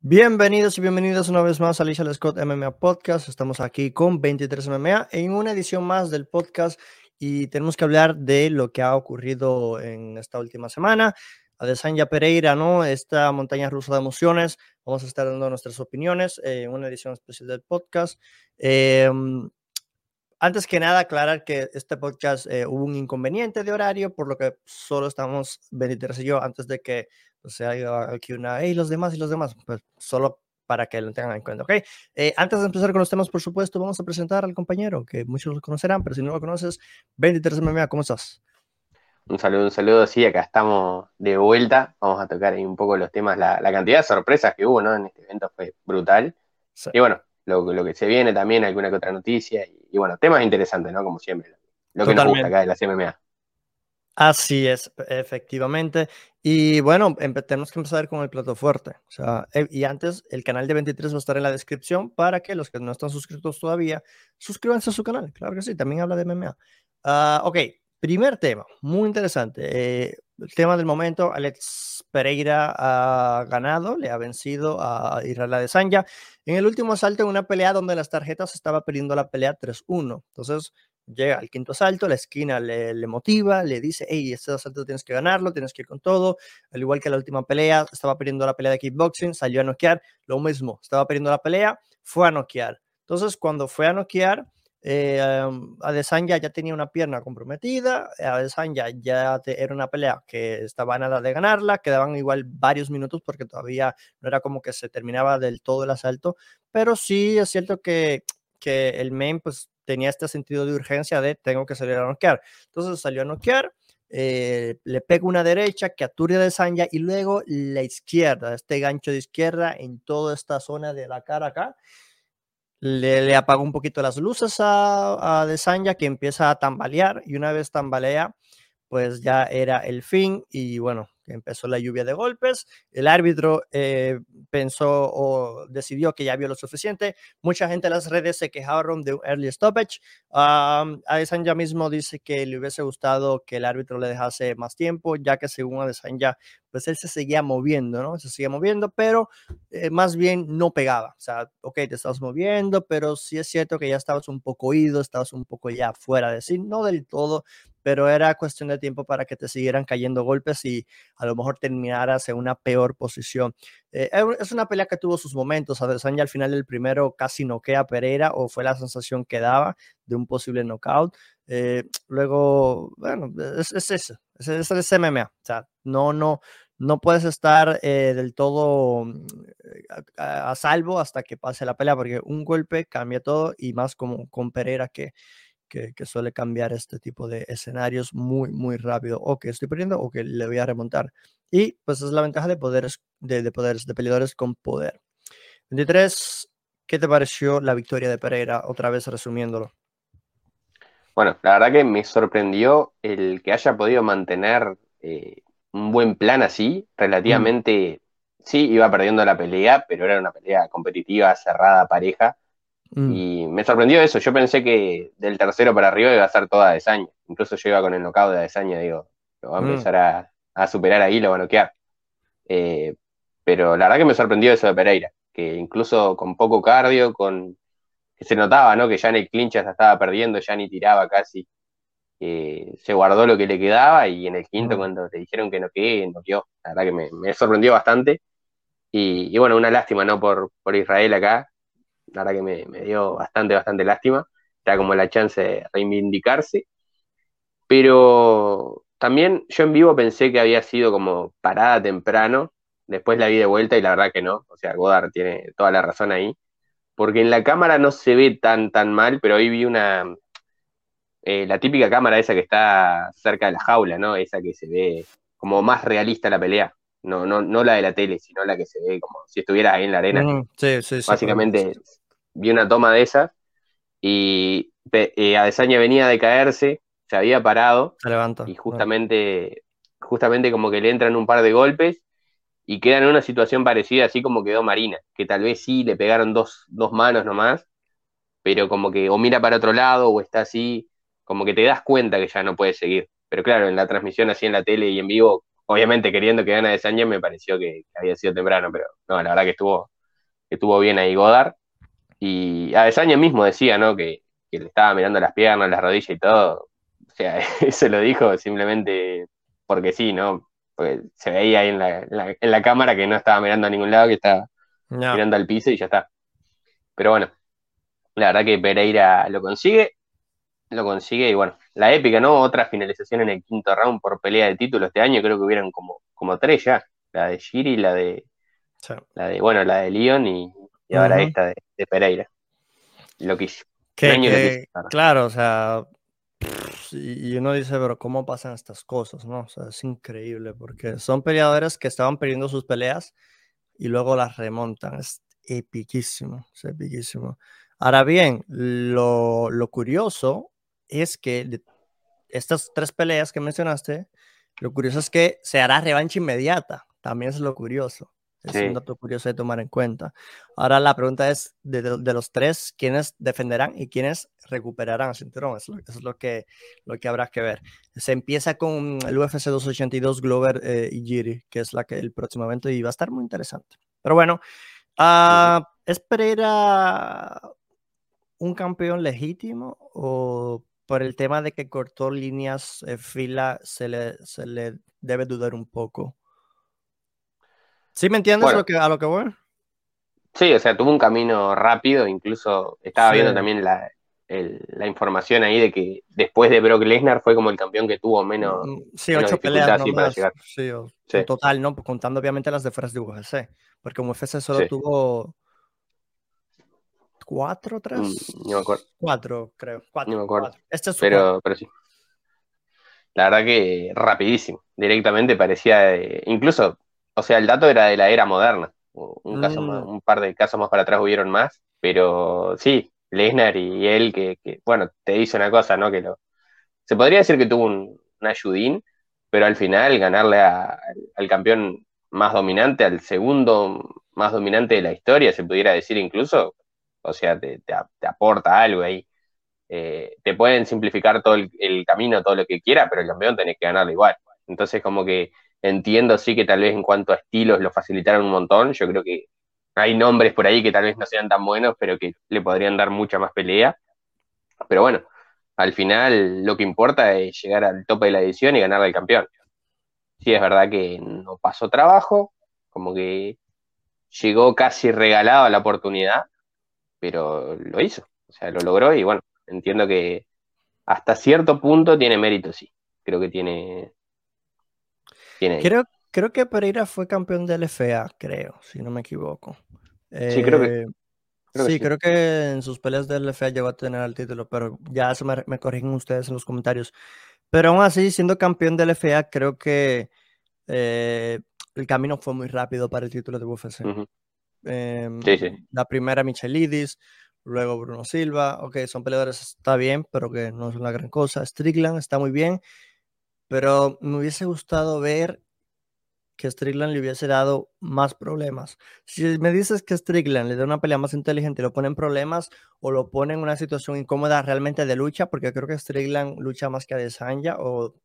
Bienvenidos y bienvenidos una vez más a Alicia Scott MMA Podcast. Estamos aquí con 23 MMA en una edición más del podcast y tenemos que hablar de lo que ha ocurrido en esta última semana. Adesanya Pereira, ¿no? Esta montaña rusa de emociones. Vamos a estar dando nuestras opiniones en una edición especial del podcast. Eh, antes que nada, aclarar que este podcast eh, hubo un inconveniente de horario, por lo que solo estamos 23 y yo antes de que o sea, aquí una, y los demás y los demás, pues solo para que lo tengan en cuenta, ¿ok? Eh, antes de empezar con los temas, por supuesto, vamos a presentar al compañero, que muchos lo conocerán, pero si no lo conoces, 23 MMA, ¿cómo estás? Un saludo, un saludo, sí, acá estamos de vuelta, vamos a tocar ahí un poco los temas, la, cantidad de sorpresas que hubo, ¿no? En este evento fue brutal. Y bueno, lo, lo, que se viene también, alguna que otra noticia, y, bueno, temas interesantes, ¿no? Como siempre, lo que nos gusta acá de la CMMA. Así es, efectivamente. Y bueno, tenemos que empezar con el plato fuerte. O sea, eh, y antes, el canal de 23 va a estar en la descripción para que los que no están suscritos todavía, suscríbanse a su canal. Claro que sí, también habla de MMA. Uh, ok, primer tema, muy interesante. Eh, el tema del momento, Alex Pereira ha ganado, le ha vencido a Israel Adesanya en el último asalto en una pelea donde las tarjetas estaba perdiendo la pelea 3-1. Entonces, llega al quinto asalto, la esquina le, le, motiva, le dice, hey, este asalto tienes que ganarlo, tienes que ir con todo, al igual que la última pelea, estaba perdiendo la pelea de kickboxing, salió a noquear, lo mismo, estaba perdiendo la pelea, fue a noquear. Entonces, cuando fue a noquear, eh, Adesanya ya tenía una pierna comprometida, Adesanya ya era una pelea que estaba a nada de ganarla, quedaban igual varios minutos porque todavía no era como que se terminaba del todo el asalto, pero sí es cierto que, que el main pues tenía este sentido de urgencia de tengo que salir a noquear. Entonces salió a noquear, eh, le pega una derecha que aturde de Sanya y luego la izquierda, este gancho de izquierda en toda esta zona de la cara acá. Le, le un poquito las luces a, a de que empieza a tambalear y una vez tambalea, pues ya era el fin y bueno, empezó la lluvia de golpes, el árbitro eh, pensó o decidió que ya vio lo suficiente, mucha gente en las redes se quejaron de un early stoppage, um, Adesanya mismo dice que le hubiese gustado que el árbitro le dejase más tiempo, ya que según Adesanya, pues él se seguía moviendo, ¿no? Se seguía moviendo, pero eh, más bien no pegaba, o sea, ok, te estabas moviendo, pero sí es cierto que ya estabas un poco oído, estabas un poco ya fuera de sí, no del todo, pero era cuestión de tiempo para que te siguieran cayendo golpes y a lo mejor terminaras en una peor posición. Eh, es una pelea que tuvo sus momentos. Adesanya al final del primero casi noquea a Pereira o fue la sensación que daba de un posible knockout. Eh, luego, bueno, es, es eso, es, es, es, MMA. O sea, no, no, no puedes estar eh, del todo mm, a, a, salvo hasta que pase la pelea, porque un golpe cambia todo y más como con Pereira que que, suele cambiar este tipo de escenarios muy, muy rápido. O que estoy perdiendo o que le voy a remontar. Y pues es la ventaja de poderes, de, poderes, de peleadores con poder. 23, ¿qué te pareció la victoria de Pereira? Otra vez resumiéndolo. Bueno, la verdad que me sorprendió el que haya podido mantener eh, un buen plan así, mm. relativamente, sí, iba perdiendo la pelea, pero era una pelea competitiva, cerrada, pareja, Mm. Y me sorprendió eso. Yo pensé que del tercero para arriba iba a ser toda Desaña. Incluso yo iba con el knockout de Desaña, digo, lo va a mm. empezar a, superar ahí, lo va a noquear. Eh, pero la verdad que me sorprendió eso de Pereira, que incluso con poco cardio, con que se notaba, ¿no? Que ya en el clinch ya estaba perdiendo, ya ni tiraba casi. se guardó lo que le quedaba y en el quinto, mm. cuando te dijeron que no quedé, noqueó. La verdad que me, sorprendió bastante. Y, y, bueno, una lástima, ¿no? Por, por Israel acá, la verdad que me, dio bastante, bastante lástima. Era como la chance de reivindicarse. Pero también yo en vivo pensé que había sido como parada temprano. Después la vi de vuelta y la verdad que no. O sea, Godard tiene toda la razón ahí. Porque en la cámara no se ve tan, tan mal, pero hoy vi una. Eh, la típica cámara esa que está cerca de la jaula, ¿no? Esa que se ve como más realista la pelea. No, no, no la de la tele, sino la que se ve como si estuviera ahí en la arena. sí, sí, sí, Básicamente vi una toma de esas y eh, Adesanya venía de caerse, se había parado se y justamente, justamente como que le entran un par de golpes y queda en una situación parecida así como quedó Marina, que tal vez sí le pegaron dos, dos manos nomás, pero como que o mira para otro lado o está así, como que te das cuenta que ya no puede seguir. Pero claro, en la transmisión así en la tele y en vivo obviamente queriendo que gane Adesanya me pareció que, había sido temprano, pero no, la verdad que estuvo, estuvo bien ahí Godard. Y Adesanya mismo decía, ¿no? Que, que le estaba mirando las piernas, las rodillas y todo. O sea, eso lo dijo simplemente porque sí, ¿no? Pues se veía ahí en la, en la, cámara que no estaba mirando a ningún lado, que estaba mirando al piso y ya está. Pero bueno, la verdad que Pereira lo consigue, lo consigue y bueno, la épica, ¿no? Otra finalización en el quinto round por pelea de título este año, creo que hubieran como, como tres ya, la de Giri, la de, la de, bueno, la de Leon y, ahora esta de, Pereira. Loquísimo. Que, claro, o sea, y uno dice, pero ¿cómo pasan estas cosas? ¿no? O sea, es increíble porque son peleadores que estaban perdiendo sus peleas y luego las remontan. Es epiquísimo, es epiquísimo. Ahora bien, lo, lo curioso es que de estas tres peleas que mencionaste, lo curioso es que se hará revancha inmediata. También es lo curioso. Es un dato curioso de tomar en cuenta. Ahora la pregunta es, de, de los tres, ¿quiénes defenderán y quiénes recuperarán el cinturón? Eso, es lo que, lo que habrá que ver. Se empieza con el UFC 282 Glover eh, y Giri, que es la que, el próximo evento y va a estar muy interesante. Pero bueno, uh, ¿es Pereira un campeón legítimo o por el tema de que cortó líneas eh, fila se le, se le debe dudar un poco? ¿Sí me entiendes lo que, a lo que voy? Sí, o sea, tuvo un camino rápido, incluso estaba viendo también la, información ahí de que después de Brock Lesnar fue como el campeón que tuvo menos. Mm, sí, ocho peleas no. Sí, en total, ¿no? Contando obviamente las de fueras de UFC, porque UFC solo tuvo cuatro, tres. Mm, no me acuerdo. Cuatro, creo. Cuatro. No me acuerdo. Este es pero, pero sí. La verdad que rapidísimo. Directamente parecía. incluso o sea, el dato era de la era moderna. Un, caso mm. un par de casos más para atrás hubieron más, pero sí, Lesnar y él, que, bueno, te dice una cosa, ¿no? Que lo, se podría decir que tuvo un, ayudín, pero al final ganarle al campeón más dominante, al segundo más dominante de la historia, se pudiera decir incluso, o sea, te, aporta algo ahí. Eh, te pueden simplificar todo el, el, camino, todo lo que quiera, pero el campeón tenés que ganarlo igual. Entonces, como que Entiendo sí que tal vez en cuanto a estilos lo facilitaron un montón. Yo creo que hay nombres por ahí que tal vez no sean tan buenos, pero que le podrían dar mucha más pelea. Pero bueno, al final lo que importa es llegar al tope de la edición y ganar al campeón. Sí, es verdad que no pasó trabajo, como que llegó casi regalado a la oportunidad, pero lo hizo, o sea, lo logró y bueno, entiendo que hasta cierto punto tiene mérito, sí. Creo que tiene, Creo, creo que Pereira fue campeón del LFA, creo, si no me equivoco. sí, creo que. Eh, sí, creo que en sus peleas del LFA llegó a tener el título, pero ya eso me, corrigen ustedes en los comentarios. Pero aún así, siendo campeón del LFA, creo que eh, el camino fue muy rápido para el título de UFC. Em, sí, sí. La primera Michelidis, luego Bruno Silva, ok, son peleadores, está bien, pero que no es una gran cosa. Strickland está muy bien, pero me hubiese gustado ver que Strickland le hubiese dado más problemas. Si me dices que Strickland le da una pelea más inteligente y lo pone en problemas o lo pone en una situación incómoda realmente de lucha, porque creo que Strickland lucha más que Adesanya o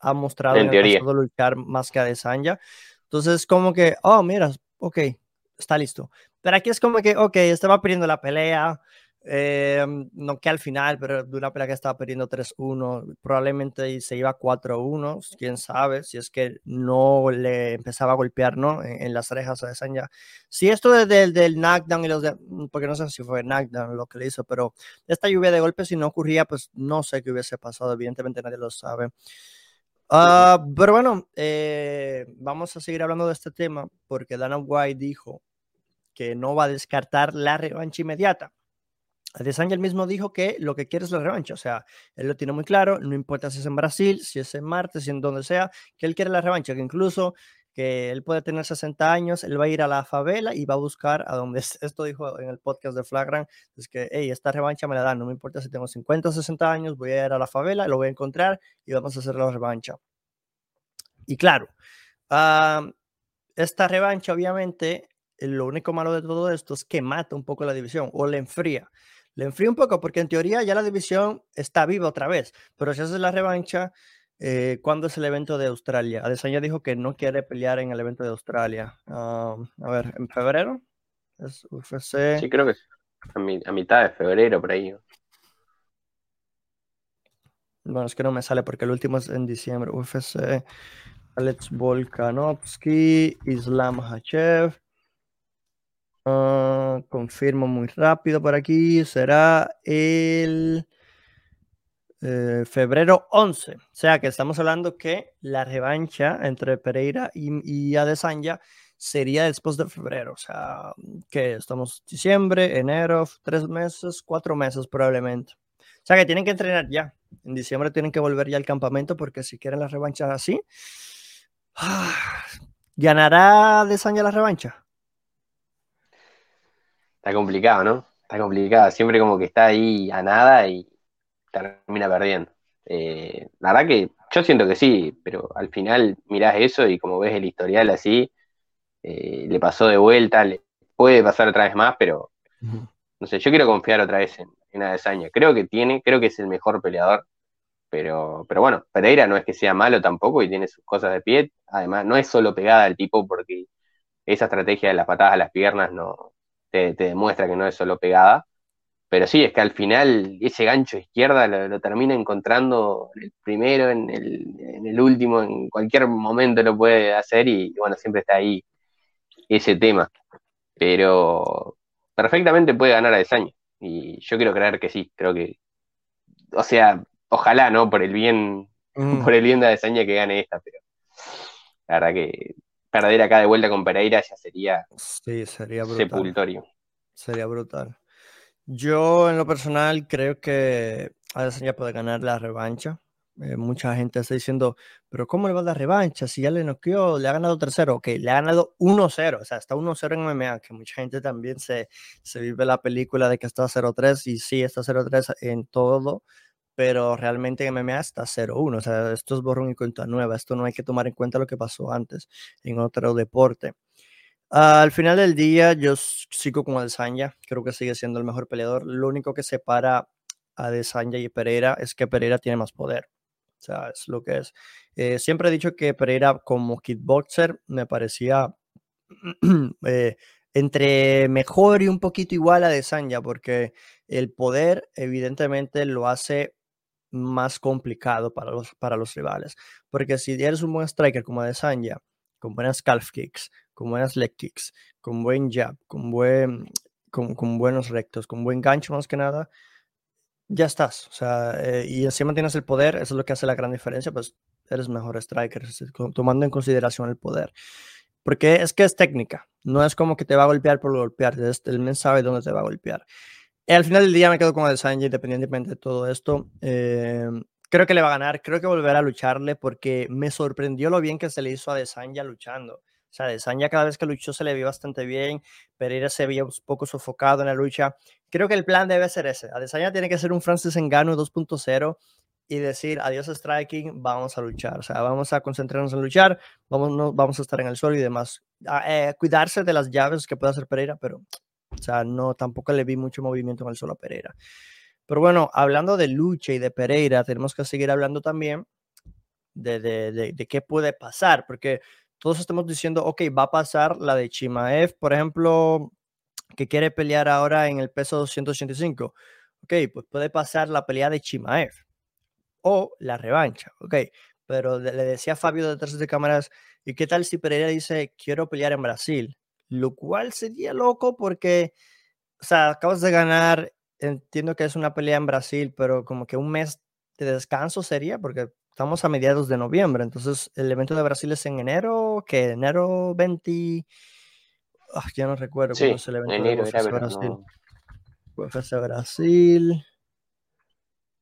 ha mostrado en, teoría. luchar más que Adesanya. Entonces, como que, oh, mira, ok, está listo. Pero aquí es como que, ok, estaba perdiendo la pelea, eh, no que al final, pero de una pelea que estaba perdiendo 3-1, probablemente se iba 4-1, quién sabe, si es que no le empezaba a golpear ¿no? en, las orejas a Sanya. Si esto del del knockdown y los de, mm, porque no sé si fue knockdown lo que le hizo, pero esta lluvia de golpes si no ocurría, pues no sé qué hubiese pasado, evidentemente nadie lo sabe. Uh, pero bueno, eh, vamos a seguir hablando de este tema porque Dana White dijo que no va a descartar la revancha inmediata. Adesanya mismo dijo que lo que quiere es la revancha, o sea, él lo tiene muy claro, no importa si es en Brasil, si es en Marte, si en donde sea, que él quiere la revancha, que incluso que él puede tener 60 años, él va a ir a la favela y va a buscar a donde, esto dijo en el podcast de Flagran, es que, hey, esta revancha me la dan, no me importa si tengo 50 o 60 años, voy a ir a la favela, lo voy a encontrar y vamos a hacer la revancha. Y claro, esta revancha obviamente, lo único malo de todo esto es que mata un poco la división o le enfría le enfría un poco porque en teoría ya la división está viva otra vez, pero si haces la revancha, Eh, ¿Cuándo es el evento de Australia? Adesanya dijo que no quiere pelear en el evento de Australia. a ver, ¿en febrero? ¿Es UFC? Sí, creo que a, mitad de febrero, por ahí. Bueno, es que no me sale porque el último es en diciembre. UFC, Alex Volkanovski, Islam Hachev. Ah, confirmo muy rápido por aquí. Será el eh, febrero 11. O sea que estamos hablando que la revancha entre Pereira y, y Adesanya sería después de febrero. O sea, que estamos diciembre, enero, tres meses, cuatro meses probablemente. O sea que tienen que entrenar ya. En diciembre tienen que volver ya al campamento porque si quieren la revancha así, ¿ganará Adesanya la revancha? Está complicado, ¿no? Está complicado. Siempre como que está ahí a nada y termina perdiendo. Eh, la verdad que yo siento que sí, pero al final mirás eso y como ves el historial así, eh, le pasó de vuelta, le puede pasar otra vez más, pero no sé, yo quiero confiar otra vez en, en Adesanya. Creo que tiene, creo que es el mejor peleador, pero, pero bueno, Pereira no es que sea malo tampoco y tiene sus cosas de pie. Además, no es solo pegada al tipo porque esa estrategia de las patadas a las piernas no te demuestra que no es solo pegada pero sí, es que al final ese gancho izquierda lo, termina encontrando el primero, en el, último, en cualquier momento lo puede hacer y, bueno, siempre está ahí ese tema. Pero perfectamente puede ganar a Desaña. Y yo quiero creer que sí, creo que, o sea, ojalá, ¿no? Por el bien, mm. por el bien de Desaña que gane esta, pero la verdad que perder acá de vuelta con Pereira ya sería, sí, sería sepultorio. Sería brutal. Yo en lo personal creo que Adesanya puede ganar la revancha. Eh, mucha gente está diciendo, pero ¿cómo le va a dar revancha? Si ya le noqueó, le ha ganado tercero. Ok, le ha ganado 1-0, o sea, está 1-0 en MMA, que mucha gente también se, se vive la película de que está 0-3 y sí, está 0-3 en todo, pero realmente en MMA está 0-1, o sea, esto es borrón y cuenta nueva, esto no hay que tomar en cuenta lo que pasó antes en otro deporte al final del día, yo sigo con Adesanya. Creo que sigue siendo el mejor peleador. Lo único que separa a Adesanya y Pereira es que Pereira tiene más poder. O sea, es lo que es. Eh, siempre he dicho que Pereira como kickboxer me parecía eh, entre mejor y un poquito igual a Adesanya, porque el poder evidentemente lo hace más complicado para los, para los rivales. Porque si eres un buen striker como Adesanya, con buenas calf kicks, con buenas leg kicks, con buen jab, con, buen, con, buenos rectos, con buen gancho más que nada, ya estás. O sea, eh, y encima tienes el poder, eso es lo que hace la gran diferencia, pues eres mejor striker, tomando en consideración el poder. Porque es que es técnica, no es como que te va a golpear por golpear, el men sabe dónde te va a golpear. Y al final del día me quedo con el independientemente de todo esto. Eh, creo que le va a ganar, creo que volverá a lucharle porque me sorprendió lo bien que se le hizo a Desanya luchando. O sea, Desanya cada vez que luchó se le vio bastante bien, Pereira se veía un poco sofocado en la lucha. Creo que el plan debe ser ese. Adesanya tiene que ser un Francis Engano 2.0 y decir adiós striking, vamos a luchar. O sea, vamos a concentrarnos en luchar, vamos, vamos a estar en el suelo y demás. Eh, cuidarse de las llaves que pueda hacer Pereira, pero, o sea, no, tampoco le vi mucho movimiento en el suelo a Pereira. Pero bueno, hablando de lucha y de Pereira, tenemos que seguir hablando también de, de qué puede pasar, porque todos estamos diciendo, ok, va a pasar la de Chimaev, por ejemplo, que quiere pelear ahora en el peso 285. Ok, pues puede pasar la pelea de Chimaev o la revancha, ok. Pero le decía a Fabio detrás de cámaras, ¿y qué tal si Pereira dice, quiero pelear en Brasil? Lo cual sería loco porque, o sea, acabas de ganar, entiendo que es una pelea en Brasil, pero como que un mes de descanso sería, porque estamos a mediados de noviembre, entonces el evento de Brasil es en enero, que enero 20, ah, ya no recuerdo sí, es el evento enero, de UFC Brasil. UFC Brasil.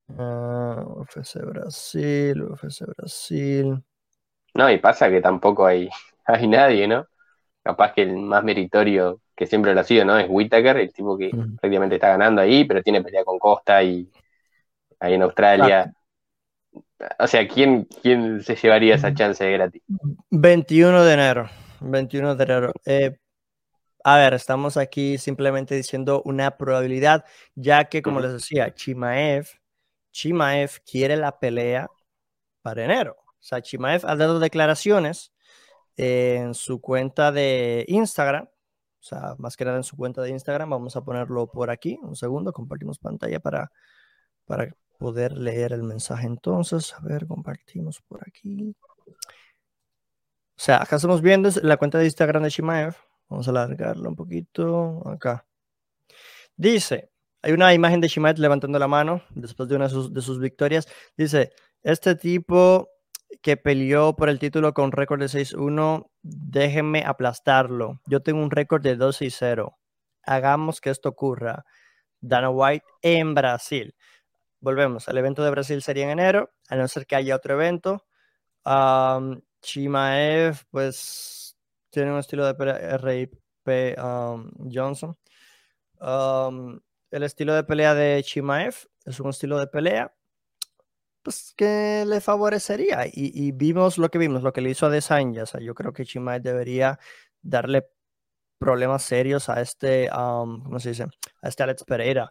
Uh, UFC Brasil, UFC Brasil. No, y pasa que tampoco hay, hay nadie, ¿no? Capaz que el más meritorio, que siempre lo ha sido, ¿no? Es Whittaker, el tipo que prácticamente está ganando ahí, pero tiene pelea con Costa y ahí en Australia. O sea, ¿quién, quién se llevaría esa chance de gratis? 21 de enero. 21 de enero. Eh, a ver, estamos aquí simplemente diciendo una probabilidad, ya que, como les decía, Chimaev, Chimaev quiere la pelea para enero. O sea, Chimaev ha dado declaraciones en su cuenta de Instagram, o sea, más que nada en su cuenta de Instagram. Vamos a ponerlo por aquí. Un segundo, compartimos pantalla para, para poder leer el mensaje. Entonces, a ver, compartimos por aquí. O sea, acá estamos viendo la cuenta de Instagram de Chimaev. Vamos a alargarlo un poquito. Acá. Dice, hay una imagen de Shimaev levantando la mano después de una de sus, victorias. Dice, este tipo que peleó por el título con récord de 6-1, déjenme aplastarlo. Yo tengo un récord de 2-0. Hagamos que esto ocurra. Dana White en Brasil. Volvemos, el evento de Brasil sería en enero, a no ser que haya otro evento. Um, Chimaev, pues, tiene un estilo de R.I.P. Johnson. Um, el estilo de pelea de Chimaev es un estilo de pelea pues, que le favorecería. Y, vimos lo que vimos, lo que le hizo a Desanya. O sea, yo creo que Chimaev debería darle problemas serios a este, ¿cómo se dice? A este Alex Pereira.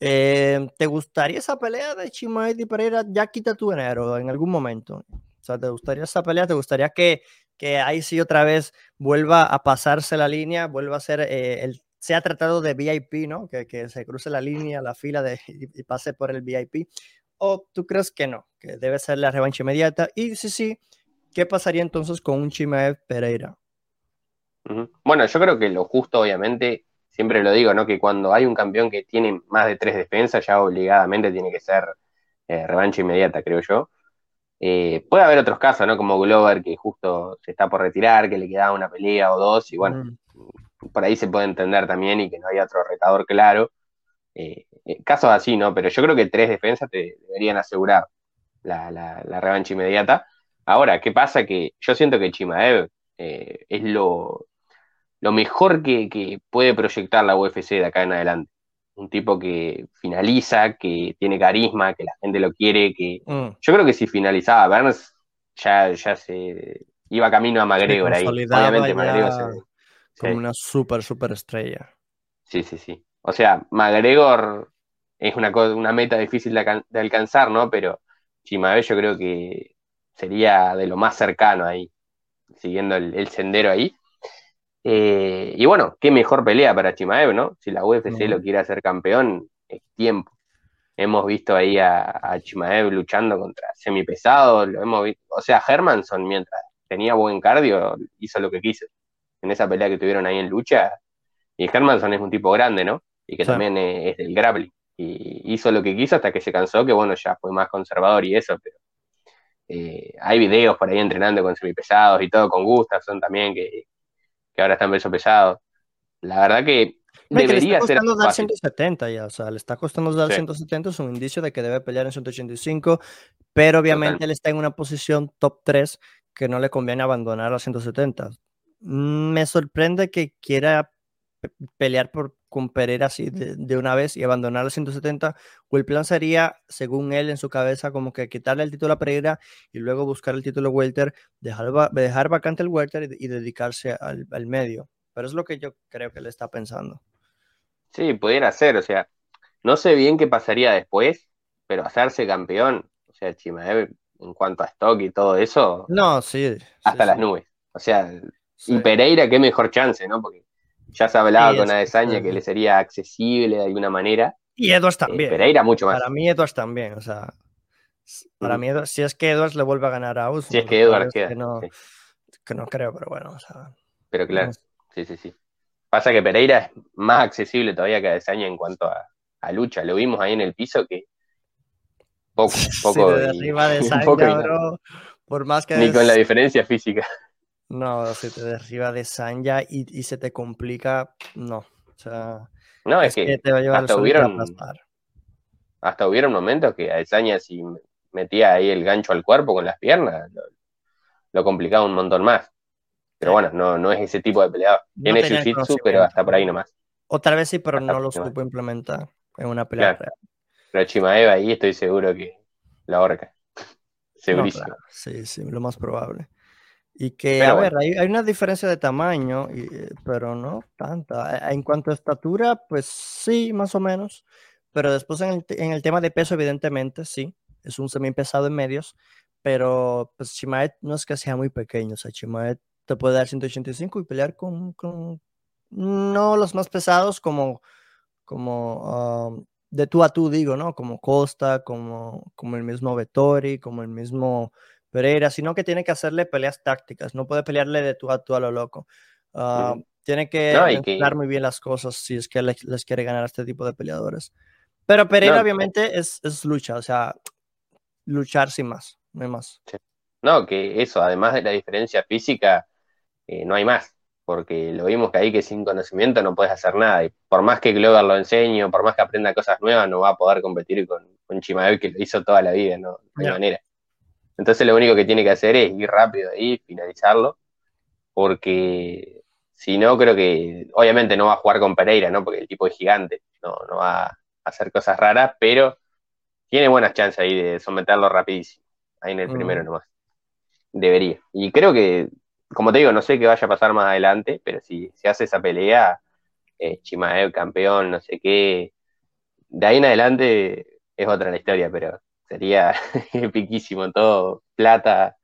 Eh, ¿Te gustaría esa pelea de Chimaev y Pereira? Ya quita tu enero en algún momento. O sea, ¿te gustaría esa pelea? ¿Te gustaría que, que ahí sí otra vez vuelva a pasarse la línea, vuelva a ser eh, el se ha tratado de VIP, ¿no? Que, que se cruce la línea, la fila de, y, pase por el VIP. ¿O tú crees que no? Que debe ser la revancha inmediata. Y sí, sí, ¿qué pasaría entonces con un Chimaev Pereira? Bueno, yo creo que lo justo, obviamente, siempre lo digo, ¿no? Que cuando hay un campeón que tiene más de tres defensas, ya obligadamente tiene que ser eh, revancha inmediata, creo yo. Eh, puede haber otros casos, ¿no? Como Glover, que justo se está por retirar, que le quedaba una pelea o dos, y bueno, mm por ahí se puede entender también y que no haya otro retador claro. Eh, eh, casos así, ¿no? Pero yo creo que tres defensas te deberían asegurar la, la, revancha inmediata. Ahora, ¿qué pasa? Que yo siento que Chimaev eh, es lo, lo mejor que, puede proyectar la UFC de acá en adelante. Un tipo que finaliza, que tiene carisma, que la gente lo quiere, que mm. yo creo que si finalizaba Burns ya, ya se iba camino a McGregor ahí. Obviamente McGregor se, como una súper, súper estrella. Sí, sí, sí. O sea, McGregor es una, una meta difícil de, alcanzar, ¿no? Pero Chimaev yo creo que sería de lo más cercano ahí, siguiendo el, sendero ahí. Eh, y bueno, qué mejor pelea para Chimaev, ¿no? Si la UFC lo quiere hacer campeón, es tiempo. Hemos visto ahí a, a Chimaev luchando contra semipesados, lo hemos visto. O sea, Hermanson, mientras tenía buen cardio, hizo lo que quiso en esa pelea que tuvieron ahí en lucha. Y Hermanson es un tipo grande, ¿no? Y que también es, del grappling. Y hizo lo que quiso hasta que se cansó, que bueno, ya fue más conservador y eso, pero eh, hay videos por ahí entrenando con semipesados y todo, con Gustafson también, que, que ahora están peso pesado. La verdad que debería ser. Le dar 170 ya, o sea, le está costando dar 170, es un indicio de que debe pelear en 185, pero obviamente él está en una posición top 3 que no le conviene abandonar a 170. Mm, me sorprende que quiera pelear por, con Pereira así de, una vez y abandonar los 170, o el plan sería, según él en su cabeza, como que quitarle el título a Pereira y luego buscar el título welter, dejar, dejar vacante el welter y, dedicarse al, medio. Pero es lo que yo creo que él está pensando. Sí, pudiera ser, o sea, no sé bien qué pasaría después, pero hacerse campeón, o sea, Chimaev en cuanto a stock y todo eso, no, sí, hasta las nubes. O sea, y Pereira, qué mejor chance, ¿no? Porque ya se hablaba con Adesanya que le sería accesible de alguna manera. Y Edwards eh, también. Pereira mucho más. Para mí Edwards también, o sea, para mm. mí si es que Edwards le vuelve a ganar a Us. Si es que Edwards queda. Que no, que no, creo, pero bueno, o sea. Pero claro, sí, sí, sí. Pasa que Pereira es más accesible todavía que Adesanya en cuanto a, lucha. Lo vimos ahí en el piso que poco, poco. de arriba de bro, por más que... Ni con la diferencia física. No, se te derriba de Sanya y, y se te complica, no. O sea, no, es, que, te va a llevar hasta hubieron, hasta hubieron momentos que a Sanya si metía ahí el gancho al cuerpo con las piernas, lo, complicaba un montón más. Pero bueno, no, no es ese tipo de peleador. Tiene jiu-jitsu, pero hasta por ahí nomás. Otra vez sí, pero no lo supo implementar en una pelea real. Pero Chimaeva ahí estoy seguro que la horca. Segurísimo. Sí, sí, lo más probable. Y que, a ver, hay, una diferencia de tamaño, pero no tanta. En cuanto a estatura, pues sí, más o menos. Pero después en el, tema de peso, evidentemente, sí. Es un semi pesado en medios. pero pues Chimaed no es que sea muy pequeño, o sea, Chimaed te puede dar 185 y pelear con, con no los más pesados como, como um, de tú a tú, digo, ¿no? Como Costa, como, como el mismo Vettori, como el mismo Pereira, sino que tiene que hacerle peleas tácticas, no puede pelearle de tú a tú a lo loco. Uh, tiene que no, muy bien las cosas si es que les, quiere ganar a este tipo de peleadores. Pero Pereira obviamente es, es, lucha, o sea, luchar sin más, no hay más. No, que eso, además de la diferencia física, eh, no hay más, porque lo vimos que ahí que sin conocimiento no puedes hacer nada, y por más que Glover lo enseñe, por más que aprenda cosas nuevas, no va a poder competir con, con Chimaev que lo hizo toda la vida, no, hay manera. Entonces lo único que tiene que hacer es ir rápido ahí, finalizarlo, porque si no, creo que obviamente no va a jugar con Pereira, ¿no? Porque el tipo es gigante, no, no va a hacer cosas raras, pero tiene buenas chances ahí de someterlo rapidísimo, ahí en el primero nomás. Debería. Y creo que, como te digo, no sé qué vaya a pasar más adelante, pero si se hace esa pelea, eh, Chimaev campeón, no sé qué, de ahí en adelante es otra la historia, pero sería epiquísimo todo, plata.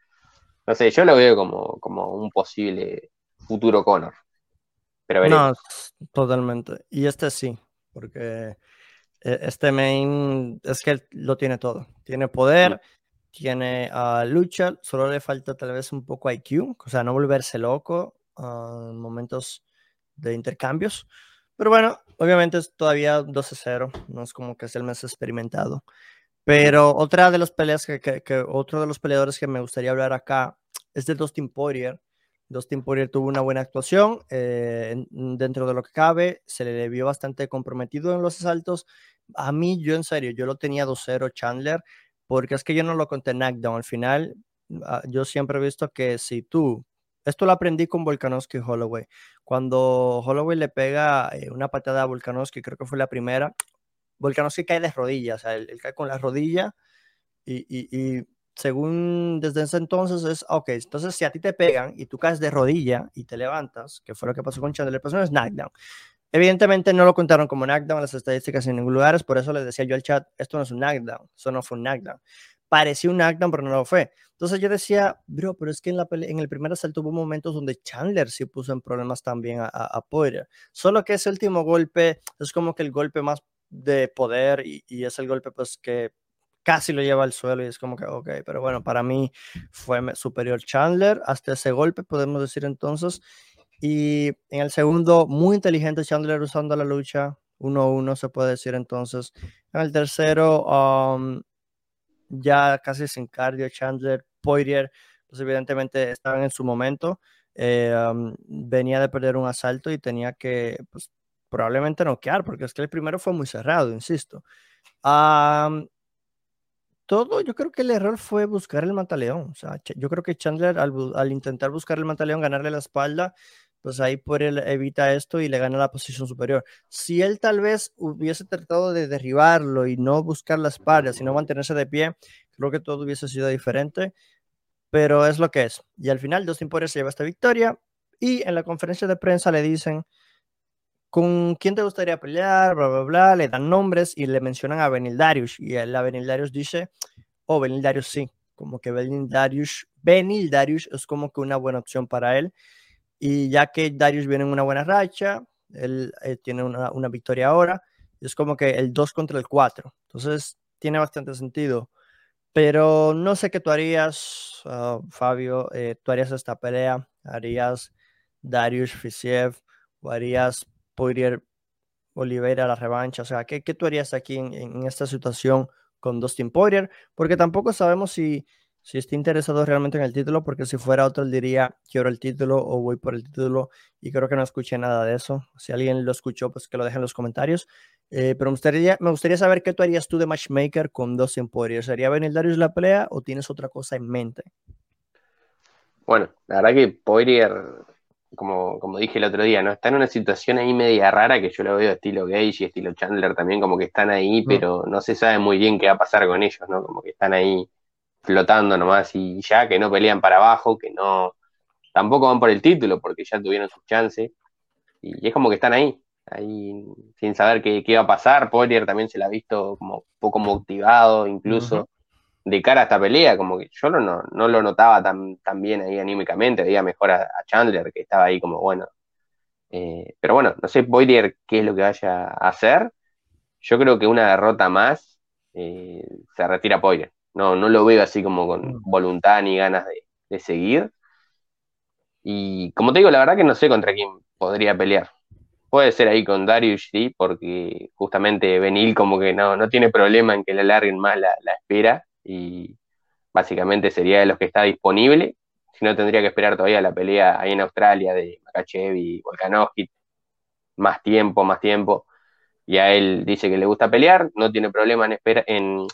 No sé, yo lo veo como, como un posible futuro Conor. Pero No, totalmente. Y este sí, porque eh, este main es que lo tiene todo. Tiene poder, tiene uh, lucha, solo le falta tal vez un poco IQ, o sea, no volverse loco uh, en momentos de intercambios. Pero bueno, obviamente es todavía 12-0, no es como que es el más experimentado. Pero otra de las peleas que, otro de los peleadores que me gustaría hablar acá es de Dustin Poirier. Dustin Poirier tuvo una buena actuación eh, dentro de lo que cabe, se le vio bastante comprometido en los asaltos. A mí, yo en serio, yo lo tenía 2-0 Chandler, porque es que yo no lo conté knockdown. Al final, ah, yo siempre he visto que si tú, esto lo aprendí con Volkanovski y Holloway, cuando Holloway le pega eh, una patada a Volkanovski, creo que fue la primera, Volkanovski cae de rodillas, o sea, él, cae con la rodilla y, y, según desde ese entonces es, ok, entonces si a ti te pegan y tú caes de rodilla y te levantas, que fue lo que pasó con Chandler, pues no es knockdown. Evidentemente no lo contaron como knockdown las estadísticas en ningún lugar, por eso les decía yo al chat, esto no es un knockdown, eso no fue un knockdown. Parecía un knockdown, pero no lo fue. Entonces yo decía, bro, pero es que en, la en el primer asalto hubo momentos donde Chandler sí puso en problemas también a, a, a Poirier. Solo que ese último golpe es como que el golpe más de poder y, es el golpe pues que casi lo lleva al suelo y es como que, ok, pero bueno, para mí fue superior Chandler hasta ese golpe, podemos decir entonces. Y en el segundo, muy inteligente Chandler usando la lucha, 1-1 se puede decir entonces. En el tercero, um, ya casi sin cardio, Chandler, Poirier, pues evidentemente estaban en su momento. Eh, um, venía de perder un asalto y tenía que pues, probablemente noquear, porque es que el primero fue muy cerrado, insisto. todo, yo creo que el error fue buscar el mataleón. O sea, yo creo que Chandler al, intentar buscar el mataleón, ganarle la espalda, pues ahí por él evita esto y le gana la posición superior. Si él tal vez hubiese tratado de derribarlo y no buscar la espalda, sino mantenerse de pie, creo que todo hubiese sido diferente. Pero es lo que es. Y al final, Dustin Poirier se lleva esta victoria. Y en la conferencia de prensa le dicen ¿con quién te gustaría pelear? Bla, bla, bla, le dan nombres y le mencionan a Benil Darius. Y la Benil Darius dice, oh, Benil Darius sí, como que Benil Darius, Benil Darius es como que una buena opción para él. Y ya que Darius viene en una buena racha, él, eh, tiene una, una, victoria ahora, es como que el 2 contra el 4. Entonces, tiene bastante sentido. Pero no sé qué tú harías, ah, Fabio. Eh, ¿Tú harías esta pelea? ¿Harías Darius Fisiev? ¿O harías Poirier Oliveira la revancha? O sea, ¿qué, qué tú harías aquí en, esta situación con Dustin Poirier? Porque tampoco sabemos si, si está interesado realmente en el título, porque si fuera otro, él diría, quiero el título o voy por el título, y creo que no escuché nada de eso. Si alguien lo escuchó, pues que lo deje en los comentarios. Eh, pero me gustaría, me gustaría saber qué tú harías tú de matchmaker con Dustin Poirier. ¿Sería venir Darius la pelea o tienes otra cosa en mente? Bueno, la verdad que Poirier como, como dije el otro día, ¿no? Está en una situación ahí media rara que yo lo veo estilo Gage y estilo Chandler también, como que están ahí, mm. pero no se sabe muy bien qué va a pasar con ellos, ¿no? Como que están ahí flotando nomás y ya, que no pelean para abajo, que no, tampoco van por el título porque ya tuvieron sus chances. Y es como que están ahí, ahí sin saber qué, qué va a pasar. Poirier también se la ha visto como poco motivado, incluso. De cara a esta pelea, como que yo no, no, lo notaba tan, tan, bien ahí anímicamente, veía mejor a, Chandler, que estaba ahí como bueno. Eh, pero bueno, no sé Boyer qué es lo que vaya a hacer. Yo creo que una derrota más eh, se retira Poirier. No, no lo veo así como con mm. voluntad ni ganas de, de seguir. Y como te digo, la verdad que no sé contra quién podría pelear. Puede ser ahí con Darius, sí, porque justamente Benil como que no, no tiene problema en que le alarguen más la, espera y básicamente sería de los que está disponible. Si no, tendría que esperar todavía la pelea ahí en Australia de Makachev y Volkanovski. Más tiempo, más tiempo. Y a él dice que le gusta pelear, no tiene problema en, espera, en,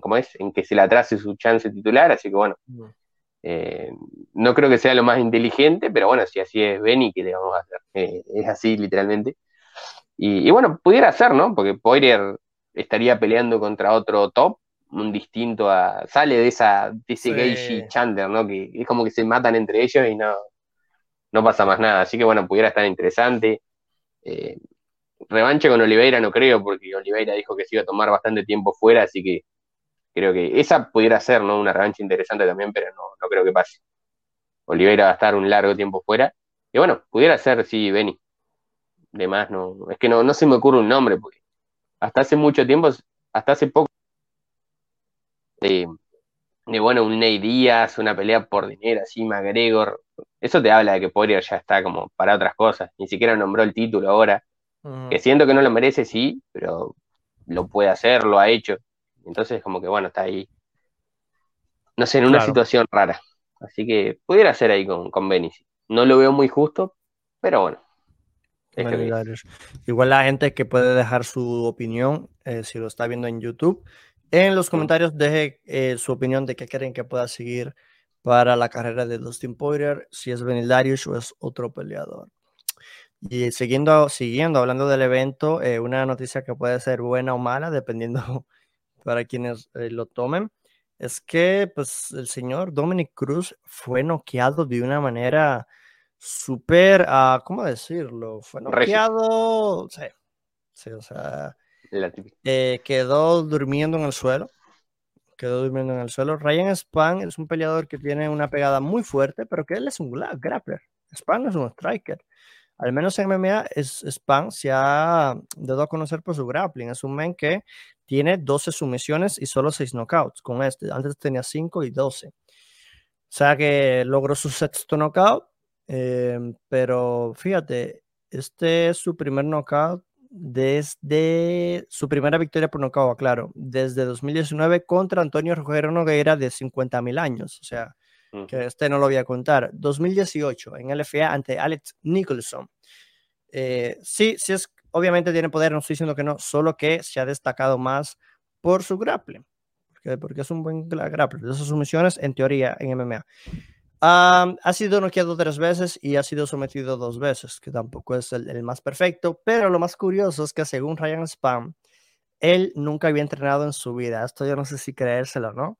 ¿cómo es? en que se le atrase su chance titular, así que bueno. Eh, no creo que sea lo más inteligente, pero bueno, si así es Benny, ¿qué le vamos a hacer? Eh, es así, literalmente. Y, bueno, pudiera ser, ¿no? Porque Poirier estaría peleando contra otro top, un distinto a. Sale de esa de ese Chandler, ¿no? Que es como que se matan entre ellos y no, no pasa más nada. Así que bueno, pudiera estar interesante. Eh, revanche con Oliveira no creo, porque Oliveira dijo que se iba a tomar bastante tiempo fuera, así que creo que esa pudiera ser ¿no? una revancha interesante también, pero no, no creo que pase. Oliveira va a estar un largo tiempo fuera. Y bueno, pudiera ser, sí, Benny. De más, no, es que no, no se me ocurre un nombre, porque hasta hace mucho tiempo, hasta hace poco, de, bueno, un Ney Díaz, una pelea por dinero, así, McGregor, eso te habla de que Poirier ya está como para otras cosas, ni siquiera nombró el título ahora, que siento que no lo merece, sí, pero lo puede hacer, lo ha hecho, entonces, como que bueno, está ahí, no sé, en una situación rara. Así que pudiera ser ahí con, con Benici. No lo veo muy justo, pero bueno. Igual la gente que puede dejar su opinión, eh, si lo está viendo en YouTube, en los comentarios deje eh, su opinión de qué creen que pueda seguir para la carrera de Dustin Poirier, si es Benilarius o es otro peleador. Y siguiendo, siguiendo hablando del evento, eh, una noticia que puede ser buena o mala, dependiendo para quienes eh, lo tomen, es que pues el señor Dominic Cruz fue noqueado de una manera súper, uh, ¿cómo decirlo? Fue noqueado, sí, sí o sea, eh, quedó durmiendo en el suelo, quedó durmiendo en el suelo. Ryan Span es un peleador que tiene una pegada muy fuerte, pero que él es un grappler. Span es un striker al menos en MMA, es, Span se ha dado a conocer por su grappling. Es un men que tiene 12 sumisiones y solo 6 knockouts con este. Antes tenía 5 y 12. O sea que logró su sexto knockout. Em, pero fíjate, este es su primer knockout desde su primera victoria por knockout, claro, desde 2019 contra Antonio Rogero Nogueira de 50 mil años. O sea, que este no lo voy a contar. 2018 en LFA ante Alex Nicholson. Eh, sí, sí es, obviamente tiene poder, no estoy diciendo que no, solo que se ha destacado más por su grappling, porque, porque es un buen grappling. De sus sumisiones, en teoría, en MMA. Ha sido noqueado tres veces y ha sido sometido dos veces, que tampoco es el, el, más perfecto, pero lo más curioso es que según Ryan Spam, él nunca había entrenado en su vida. Esto yo no sé si creérselo, ¿no?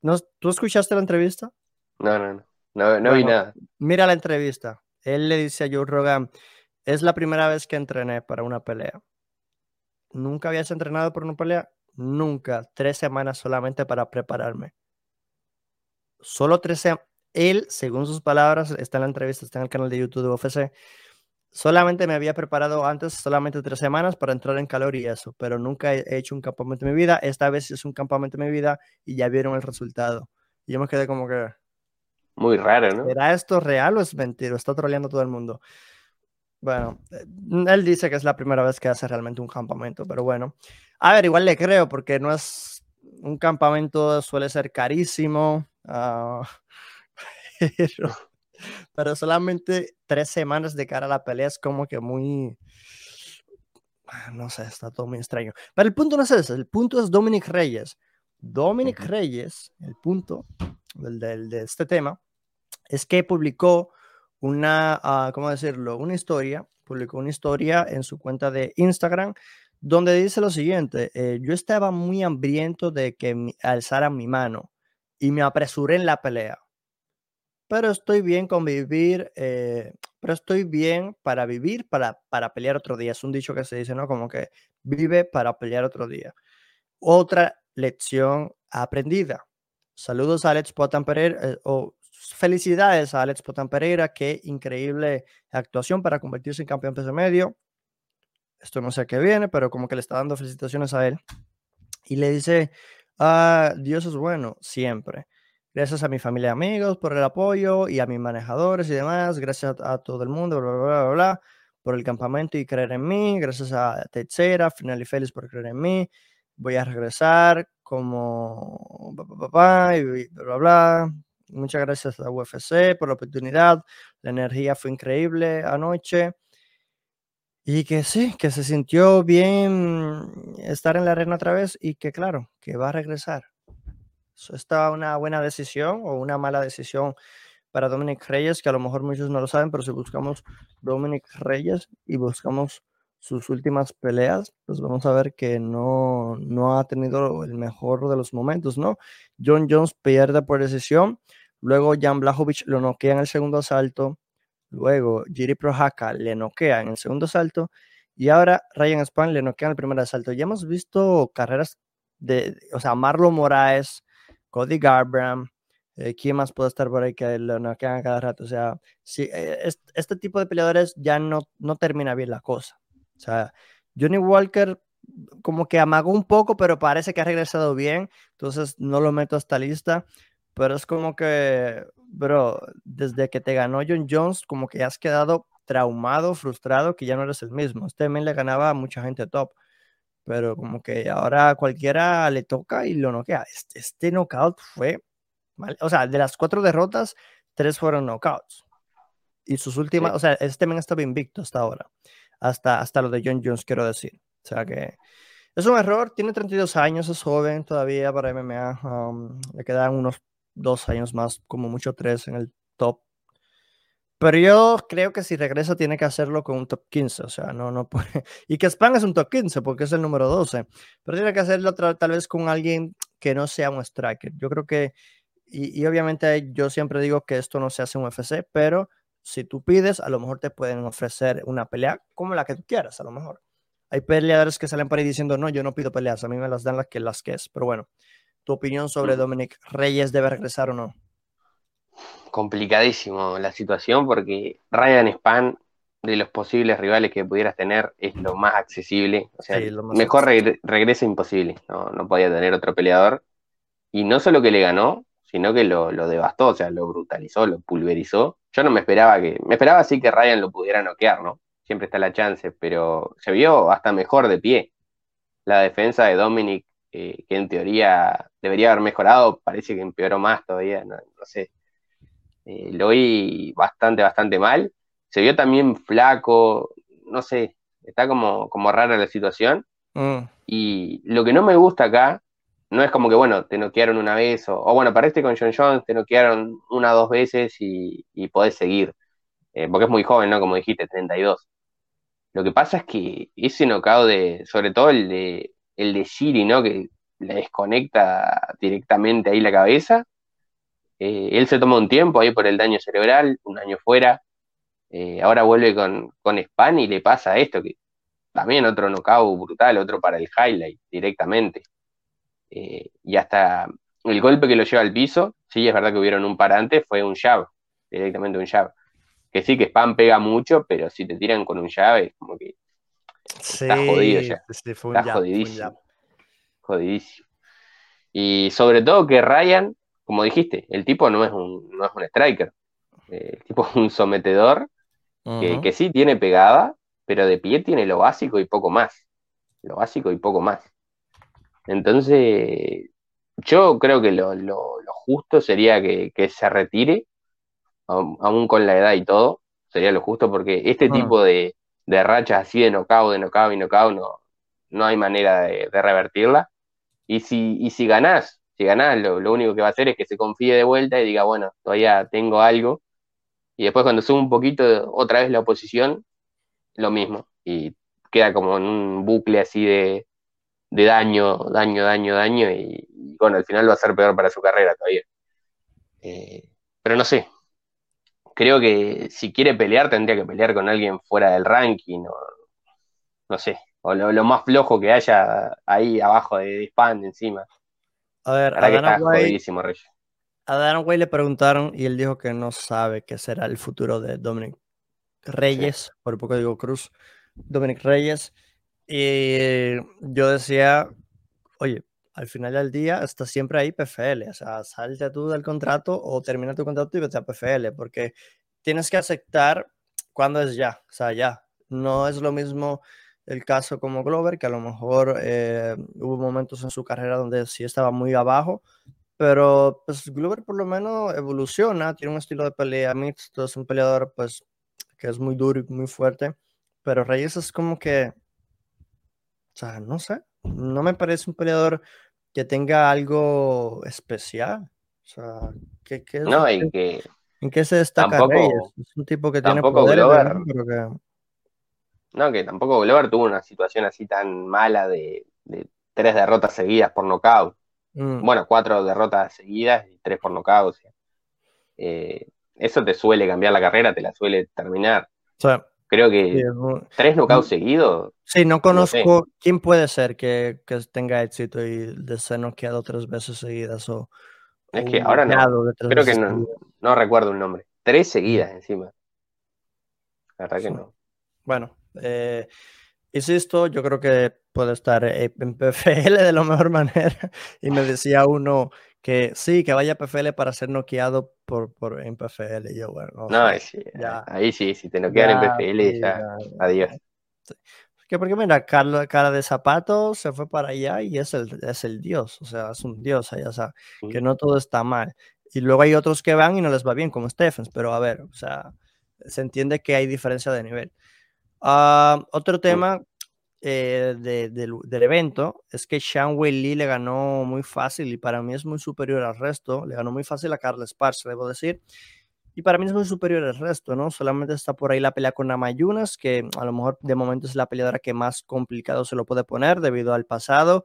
¿No? ¿Tú escuchaste la entrevista? No, no, no. No, vi nada. Mira la entrevista. Él le dice a Joe Rogan, es la primera vez que entrené para una pelea. ¿Nunca habías entrenado para una pelea? Nunca. Tres semanas solamente para prepararme. Solo tres semanas. Él, según sus palabras, está en la entrevista, está en el canal de YouTube de UFC. Solamente me había preparado antes, solamente tres semanas para entrar en calor y eso, pero nunca he hecho un campamento en mi vida. Esta vez es un campamento en mi vida y ya vieron el resultado. Y yo me quedé como que, muy raro, ¿no? ¿Será esto real o es mentira? Está troleando todo el mundo. Bueno, eh, él dice que es la primera vez que hace realmente un campamento, pero bueno. A ver, igual le creo porque no es un campamento, suele ser carísimo. Ah, pero, solamente tres semanas de cara a la pelea es como que muy. Ah, no sé, está todo muy extraño. Pero el punto no es ese, el punto es Dominic Reyes. Dominic Reyes, el punto del, de este tema, es que publicó una, uh, ¿cómo decirlo? Una historia, publicó una historia en su cuenta de Instagram donde dice lo siguiente, eh, yo estaba muy hambriento de que alzara mi mano y me apresuré en la pelea, pero estoy bien con vivir, eh, pero estoy bien para vivir, para, para pelear otro día. Es un dicho que se dice, ¿no? Como que vive para pelear otro día. Otra lección aprendida. Saludos a Alex Potan Pereira, eh, o felicidades a Alex Potan Pereira, qué increíble actuación para convertirse en campeón peso medio. Esto no sé a qué viene, pero como que le está dando felicitaciones a él. Y le dice, ah, Dios es bueno, siempre. Gracias a mi familia y amigos por el apoyo y a mis manejadores y demás. Gracias a, todo el mundo, bla, bla, bla, bla, por el campamento y creer en mí. Gracias a Techera, Final y Félix por creer en mí. Voy a regresar como papá y bla, bla, bla. Muchas gracias a UFC por la oportunidad. La energía fue increíble anoche. Y que sí, que se sintió bien estar en la arena otra vez y que claro, que va a regresar. Esta una buena decisión o una mala decisión para Dominic Reyes, que a lo mejor muchos no lo saben, pero si buscamos Dominic Reyes y buscamos sus últimas peleas, pues vamos a ver que no, no ha tenido el mejor de los momentos, ¿no? John Jones pierde por decisión, luego Jan Blachowicz lo noquea en el segundo asalto, luego Jiri Prohaka le noquea en el segundo asalto y ahora Ryan Span le noquea en el primer asalto. Ya hemos visto carreras de, o sea, Marlon Moraes, Cody Garbrandt, eh, ¿quién más puede estar por ahí que lo noquean cada rato? O sea, si, eh, este tipo de peleadores ya no, no termina bien la cosa. O sea, Johnny Walker como que amagó un poco, pero parece que ha regresado bien, entonces no lo meto a esta lista, pero es como que, bro, desde que te ganó John Jones, como que has quedado traumado, frustrado, que ya no eres el mismo. Este también le ganaba a mucha gente top pero como que ahora cualquiera le toca y lo noquea. Este, este knockout fue, o sea, de las cuatro derrotas, tres fueron knockouts. Y sus últimas, o sea, este men estaba invicto hasta ahora, hasta, hasta lo de John Jones, quiero decir. O sea que es un error, tiene 32 años, es joven todavía para MMA, um, le quedan unos dos años más, como mucho tres en el top pero yo creo que si regresa tiene que hacerlo con un top 15, o sea, no, no puede. Y que Span es un top 15 porque es el número 12, pero tiene que hacerlo tal vez con alguien que no sea un striker. Yo creo que, y, obviamente yo siempre digo que esto no se hace en UFC, pero si tú pides, a lo mejor te pueden ofrecer una pelea como la que tú quieras, a lo mejor. Hay peleadores que salen por ahí diciendo, no, yo no pido peleas, a mí me las dan las que, las que es. Pero bueno, tu opinión sobre Dominic Reyes debe regresar o no complicadísimo la situación porque Ryan Span, de los posibles rivales que pudieras tener, es lo más accesible. O sea, mejor regresa imposible. No, no, podía tener otro peleador. Y no solo que le ganó, sino que lo, devastó, o sea, lo brutalizó, lo pulverizó. Yo no me esperaba que. Me esperaba sí que Ryan lo pudiera noquear, ¿no? Siempre está la chance, pero se vio hasta mejor de pie. La defensa de Dominic, eh, que en teoría debería haber mejorado, parece que empeoró más todavía, no sé eh, lo vi bastante, bastante mal. Se vio también flaco, no sé, está como, como rara la situación. Mm. Y lo que no me gusta acá, no es como que, bueno, te noquearon una vez, o, bueno, para este con John Jones te noquearon una o dos veces y, y podés seguir, eh, porque es muy joven, ¿no? Como dijiste, 32. Lo que pasa es que ese nocao de, sobre todo el de, el de Shiri, ¿no? Que le desconecta directamente ahí la cabeza, eh, él se toma un tiempo ahí por el daño cerebral, un año fuera. Eh, ahora vuelve con, con Span y le pasa esto, que también otro knockout brutal, otro para el highlight directamente. Eh, y hasta el golpe que lo lleva al piso, sí, es verdad que hubieron un par antes, fue un jab, directamente un jab. Que sí, que Span pega mucho, pero si te tiran con un jab es como que está jodido ya. está jodidísimo. Jodidísimo. Y sobre todo que Ryan como dijiste, el tipo no es un, no es un striker. Eh, el tipo es un sometedor que, sí tiene pegada, pero de pie tiene lo básico y poco más. Lo básico y poco más. Entonces, yo creo que lo, justo sería que, se retire, aún con la edad y todo. Sería lo justo porque este tipo de, de, rachas así de knockout, de knockout y knockout no, no hay manera de, revertirla. Y si, y si ganás si ganás, lo, único que va a hacer es que se confíe de vuelta y diga, bueno, todavía tengo algo. Y después cuando sube un poquito otra vez la oposición, lo mismo. Y queda como en un bucle así de, daño, daño, daño, daño. Y, bueno, al final va a ser peor para su carrera todavía. Eh, pero no sé. Creo que si quiere pelear, tendría que pelear con alguien fuera del ranking. O, no sé. O lo, más flojo que haya ahí abajo de, de encima A ver, a Dana, White, a Dana White le preguntaron y él dijo que no sabe qué será el futuro de Dominic Reyes, por poco digo Cruz, Dominic Reyes. Y yo decía, oye, al final del día está siempre ahí PFL, o sea, salte tú del contrato o termina tu contrato y vete a PFL, porque tienes que aceptar cuando es ya, o sea, ya. No es lo mismo el caso como Glover, que a lo mejor eh, hubo momentos en su carrera donde sí estaba muy abajo, pero pues Glover por lo menos evoluciona, tiene un estilo de pelea mixto, es un peleador pues que es muy duro y muy fuerte, pero Reyes es como que, o sea, no sé, no me parece un peleador que tenga algo especial. O sea, ¿qué, qué no, en que, ¿en qué se destaca Reyes? Es un tipo que tiene poder, No, que tampoco Glover tuvo una situación así tan mala de, tres derrotas seguidas por nocaut. Mm. Bueno, cuatro derrotas seguidas y tres por nocaut. Eh, eso te suele cambiar la carrera, te la suele terminar. Creo que tres knockouts seguidos. Sí, no conozco quién puede ser que, tenga éxito y de ser noqueado tres veces seguidas o. Es que ahora no. Creo que no, recuerdo un nombre. Tres seguidas encima. La verdad que no. Bueno, eh, insisto, yo creo que puede estar en PFL de la mejor manera. Y me decía uno que sí, que vaya a PFL para ser noqueado por, por en PFL. yo, bueno, no, ahí sí, si te noquean en PFL, ya, adiós. porque mira, Carlos, cara de zapato se fue para allá y es el, es el dios, o sea, es un dios allá, o sea, que no todo está mal. Y luego hay otros que van y no les va bien, como Stephens, pero a ver, o sea, se entiende que hay diferencia de nivel. Ah, otro tema eh, del evento es que Sean Lee le ganó muy fácil y para mí es muy superior al resto. Le ganó muy fácil a Carlos Esparza, debo decir. Y para mí es muy superior al resto, ¿no? Solamente está por ahí la pelea con Namayunas, que a lo mejor de momento es la peleadora que más complicado se lo puede poner debido al pasado.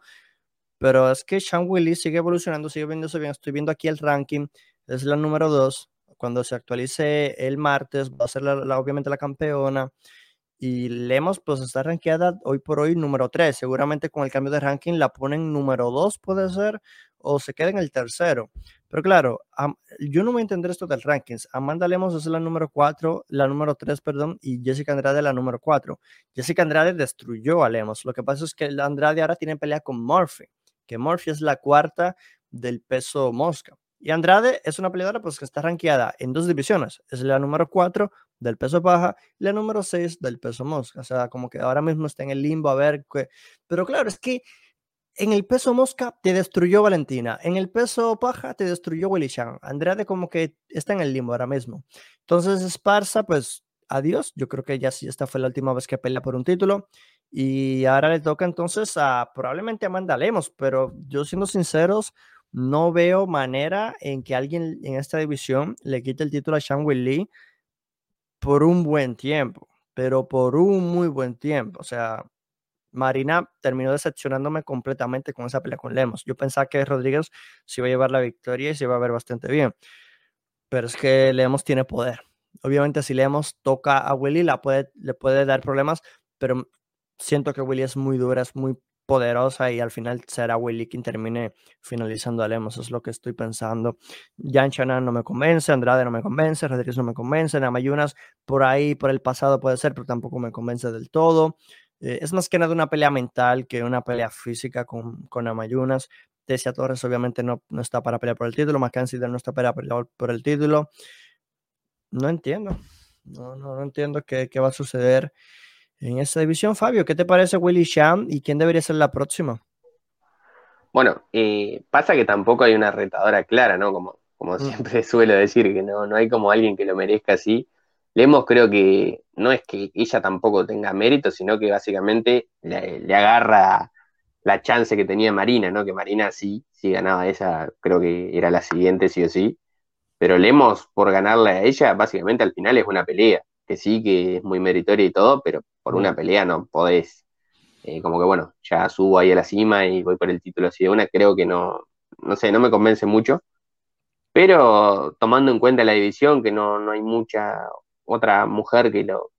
Pero es que Sean Lee sigue evolucionando, sigue viéndose bien. Estoy viendo aquí el ranking, es la número 2. Cuando se actualice el martes, va a ser la, obviamente la campeona y Lemos pues está rankeada hoy por hoy número 3. Seguramente con el cambio de ranking la ponen número 2 puede ser o se queda en el tercero. Pero claro, yo no voy a entender esto del rankings. Amanda Lemos es la número 4, la número 3, perdón, y Jessica Andrade la número 4. Jessica Andrade destruyó a Lemos. Lo que pasa es que Andrade ahora tiene pelea con Murphy, que Murphy es la cuarta del peso mosca. Y Andrade es una peleadora pues, que está rankeada en dos divisiones. Es la número 4 del peso baja y la número 6 del peso mosca. O sea, como que ahora mismo está en el limbo a ver qué. Pero claro, es que en el peso mosca te destruyó Valentina. En el peso paja te destruyó Willy Chan. Andrade como que está en el limbo ahora mismo. Entonces, Esparza, pues adiós. Yo creo que ya sí, esta fue la última vez que pelea por un título. Y ahora le toca entonces a probablemente Amanda Lemos. Pero yo siendo sinceros, no veo manera en que alguien en esta división le quite el título a Sean Lee por un buen tiempo, pero por un muy buen tiempo. O sea, Marina terminó decepcionándome completamente con esa pelea con Lemos. Yo pensaba que Rodríguez se iba a llevar la victoria y se iba a ver bastante bien, pero es que Lemos tiene poder. Obviamente si Lemos toca a Willy la puede, le puede dar problemas, pero siento que Willy es muy dura, es muy poderosa y al final será Willy quien termine finalizando a Lemos, es lo que estoy pensando. Jan Chanan no me convence, Andrade no me convence, Rodríguez no me convence, Namayunas por ahí, por el pasado puede ser, pero tampoco me convence del todo. Eh, es más que nada una pelea mental que una pelea física con, con Amayunas. Tesia Torres obviamente no, no está para pelear por el título, Mackenzie no está para pelear por el título. No entiendo, no, no, no entiendo qué, qué va a suceder en esa división. Fabio, ¿qué te parece Willy Sham y quién debería ser la próxima? Bueno, eh, pasa que tampoco hay una retadora clara, ¿no? Como, como mm. siempre suelo decir, que no, no hay como alguien que lo merezca así. Lemos creo que no es que ella tampoco tenga mérito, sino que básicamente le, agarra la chance que tenía Marina, ¿no? Que Marina sí, sí ganaba esa, creo que era la siguiente sí o sí. Pero Lemos, por ganarle a ella, básicamente al final es una pelea que sí, que es muy meritoria y todo, pero por una pelea no podés, eh, como que bueno, ya subo ahí a la cima y voy por el título así de una, creo que no, no sé, no me convence mucho, pero tomando en cuenta la división, que no, no hay mucha otra mujer que lo,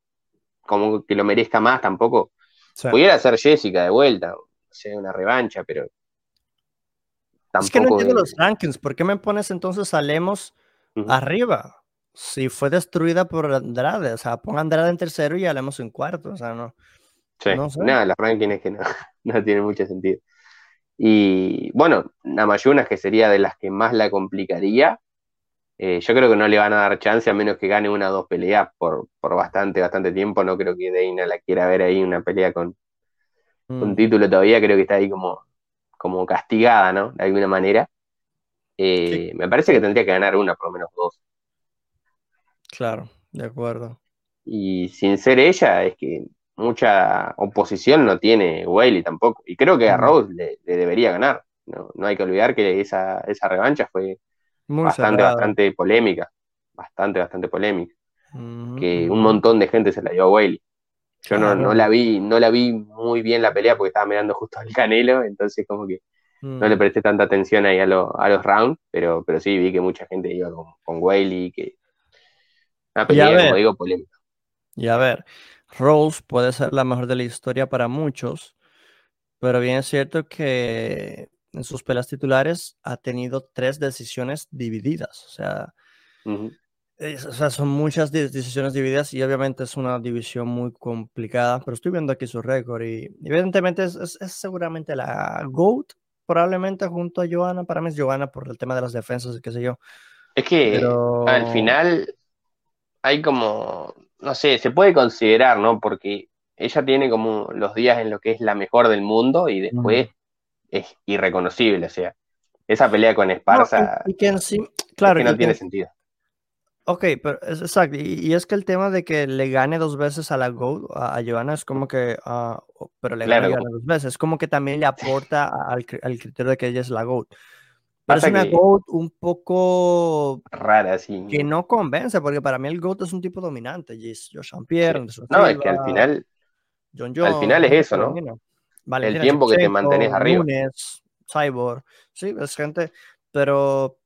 como que lo merezca más tampoco, pudiera ser Jessica de vuelta, o sea, una revancha, pero es que no entiendo los rankings. ¿Por qué me pones entonces a Lemos arriba? Si fue destruida por Andrade, o sea, pon Andrade en tercero y a Lemos en cuarto, o sea, no. Sí, no nada, los rankings que no, no tiene mucho sentido. Y bueno, Namayunas, que sería de las que más la complicaría, eh, yo creo que no le van a dar chance a menos que gane una o dos peleas por, bastante, bastante tiempo. No creo que Deina la quiera ver ahí una pelea con, un mm. título todavía. Creo que está ahí como, como castigada, ¿no? De alguna manera. Eh, me parece que tendría que ganar una, por lo menos dos. Claro, de acuerdo. Y sin ser ella, es que mucha oposición no tiene Whaley tampoco. Y creo que a Rose le, debería ganar. No, no, hay que olvidar que esa, esa revancha fue bastante, bastante polémica. Bastante, bastante polémica. Que un montón de gente se la dio a Whaley. Yo no, no, la vi, no la vi muy bien la pelea porque estaba mirando justo al Canelo, entonces como que no le presté tanta atención ahí a, a los rounds, pero, pero sí vi que mucha gente iba con, con Whaley, que una pelea, como digo, polémica. Y a ver, Rose puede ser la mejor de la historia para muchos, pero bien es cierto que en sus peleas titulares ha tenido tres decisiones divididas. O sea, son muchas decisiones divididas y obviamente es una división muy complicada, pero estoy viendo aquí su récord y evidentemente es, seguramente la GOAT, probablemente junto a Johanna. Para mí es Johanna por el tema de las defensas y qué sé yo. Es que al final hay como no sé, se puede considerar, ¿no? Porque ella tiene como los días en los que es la mejor del mundo y después es irreconocible, o sea, esa pelea con Esparza y, que claro, no tiene sentido. Ok, pero es exacto, y, es que el tema de que le gane dos veces a la GOAT, a, Johanna, es como que, uh, pero le gane dos veces, es como que también le aporta al, al criterio de que ella es la GOAT. Es una GOAT un poco rara, sí. Que no convence, porque para mí el GOAT es un tipo dominante. Josh Pierre, No, es que al final. John al final es eso, ¿no? el tiempo que te mantenés arriba. Cyborg. Sí, es gente. Pero,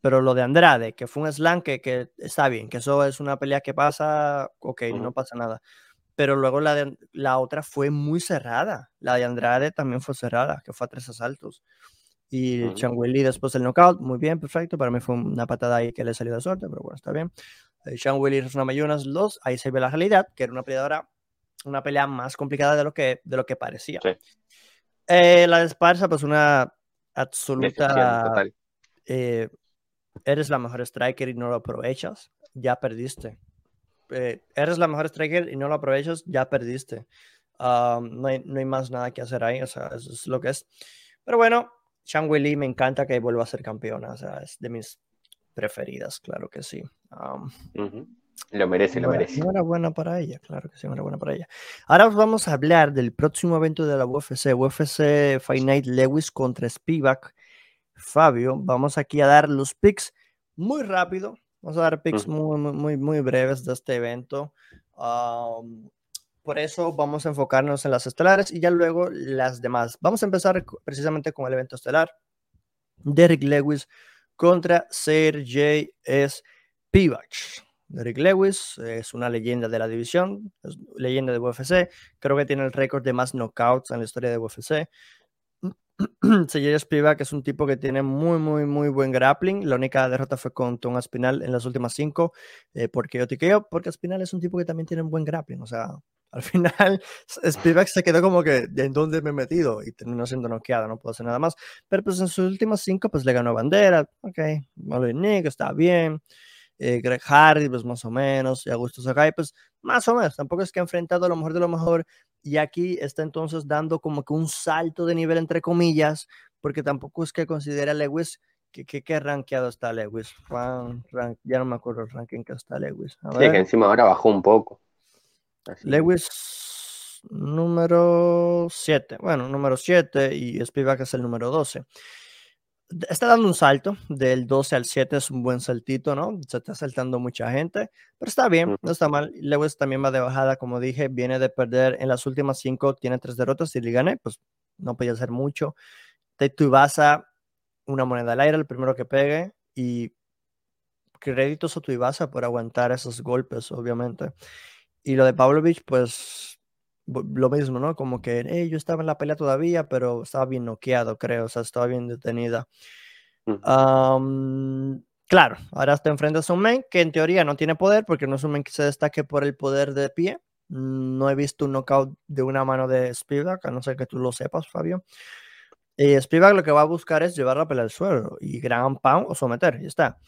pero lo de Andrade, que fue un slam que, está bien, que eso es una pelea que pasa, ok, no pasa nada. Pero luego la, de, la otra fue muy cerrada. La de Andrade también fue cerrada, que fue a tres asaltos. Y uh después del knockout, muy bien, perfecto. Para mí fue una patada ahí que le salió de suerte, pero bueno, está bien. Eh, Sean es una mayunas dos, ahí se ve la realidad, que era una peleadora, una pelea más complicada de lo que, de lo que parecía. Eh, la de Esparza, pues una absoluta... Eh, eres la mejor striker y no lo aprovechas, ya perdiste. Eh, eres la mejor striker y no lo aprovechas, ya perdiste. no, hay, no, hay, más nada que hacer ahí, o sea, eso es lo que es. Pero bueno, Chang Wei me encanta que vuelva a ser campeona, o sea, es de mis preferidas, claro que sí. Lo merece, lo merece. Enhorabuena para ella, claro que sí, enhorabuena para ella. Ahora vamos a hablar del próximo evento de la UFC, UFC Fight Night Lewis contra Spivak. Fabio, vamos aquí a dar los picks muy rápido. Vamos a dar picks muy, muy, muy breves de este evento. Por eso vamos a enfocarnos en las estelares y ya luego las demás. Vamos a empezar precisamente con el evento estelar. Derek Lewis contra Sergey Spivak. Derek Lewis es una leyenda de la división, leyenda de UFC. Creo que tiene el récord de más knockouts en la historia de UFC. Sergey Spivak es un tipo que tiene muy, muy, muy buen grappling. La única derrota fue con Tom Aspinal en las últimas cinco, eh, porque yo tiqueo, porque Aspinal es un tipo que también tiene un buen grappling. O sea, al final, Spivak se quedó como que, ¿en dónde me he metido? Y terminó siendo noqueado, no puedo hacer nada más. Pero pues en sus últimas cinco, pues le ganó Bandera, ok, Nick está bien. Eh, Greg Hardy, pues más o menos, y Augusto Sakai, pues más o menos, tampoco es que ha enfrentado a lo mejor de lo mejor, y aquí está entonces dando como que un salto de nivel, entre comillas, porque tampoco es que considera a Lewis que, que, que rankeado está Lewis, ya no me acuerdo el ranking que está Lewis. sí, que encima ahora bajó un poco. Lewis número 7. Bueno, número 7 y Spivak es el número 12. Está dando un salto del 12 al 7, es un buen saltito, ¿no? Se está saltando mucha gente, pero está bien, no está mal. Lewis también va de bajada, como dije, viene de perder en las últimas 5, tiene 3 derrotas y le gané, pues no podía hacer mucho. Tuivasa, una moneda al aire, el primero que pegue y créditos a Tuivasa por aguantar esos golpes, obviamente. Y lo de Pavlovich, pues lo mismo, ¿no? Como que hey, yo estaba en la pelea todavía, pero estaba bien noqueado, creo, o sea, estaba bien detenida. claro, ahora te enfrentas a un men que en teoría no tiene poder, porque no es un men que se destaque por el poder de pie. No he visto un knockout de una mano de Spivak, a no ser que tú lo sepas, Fabio. Y Spivak lo que va a buscar es llevar la pelea al suelo y gran pound o someter, y está.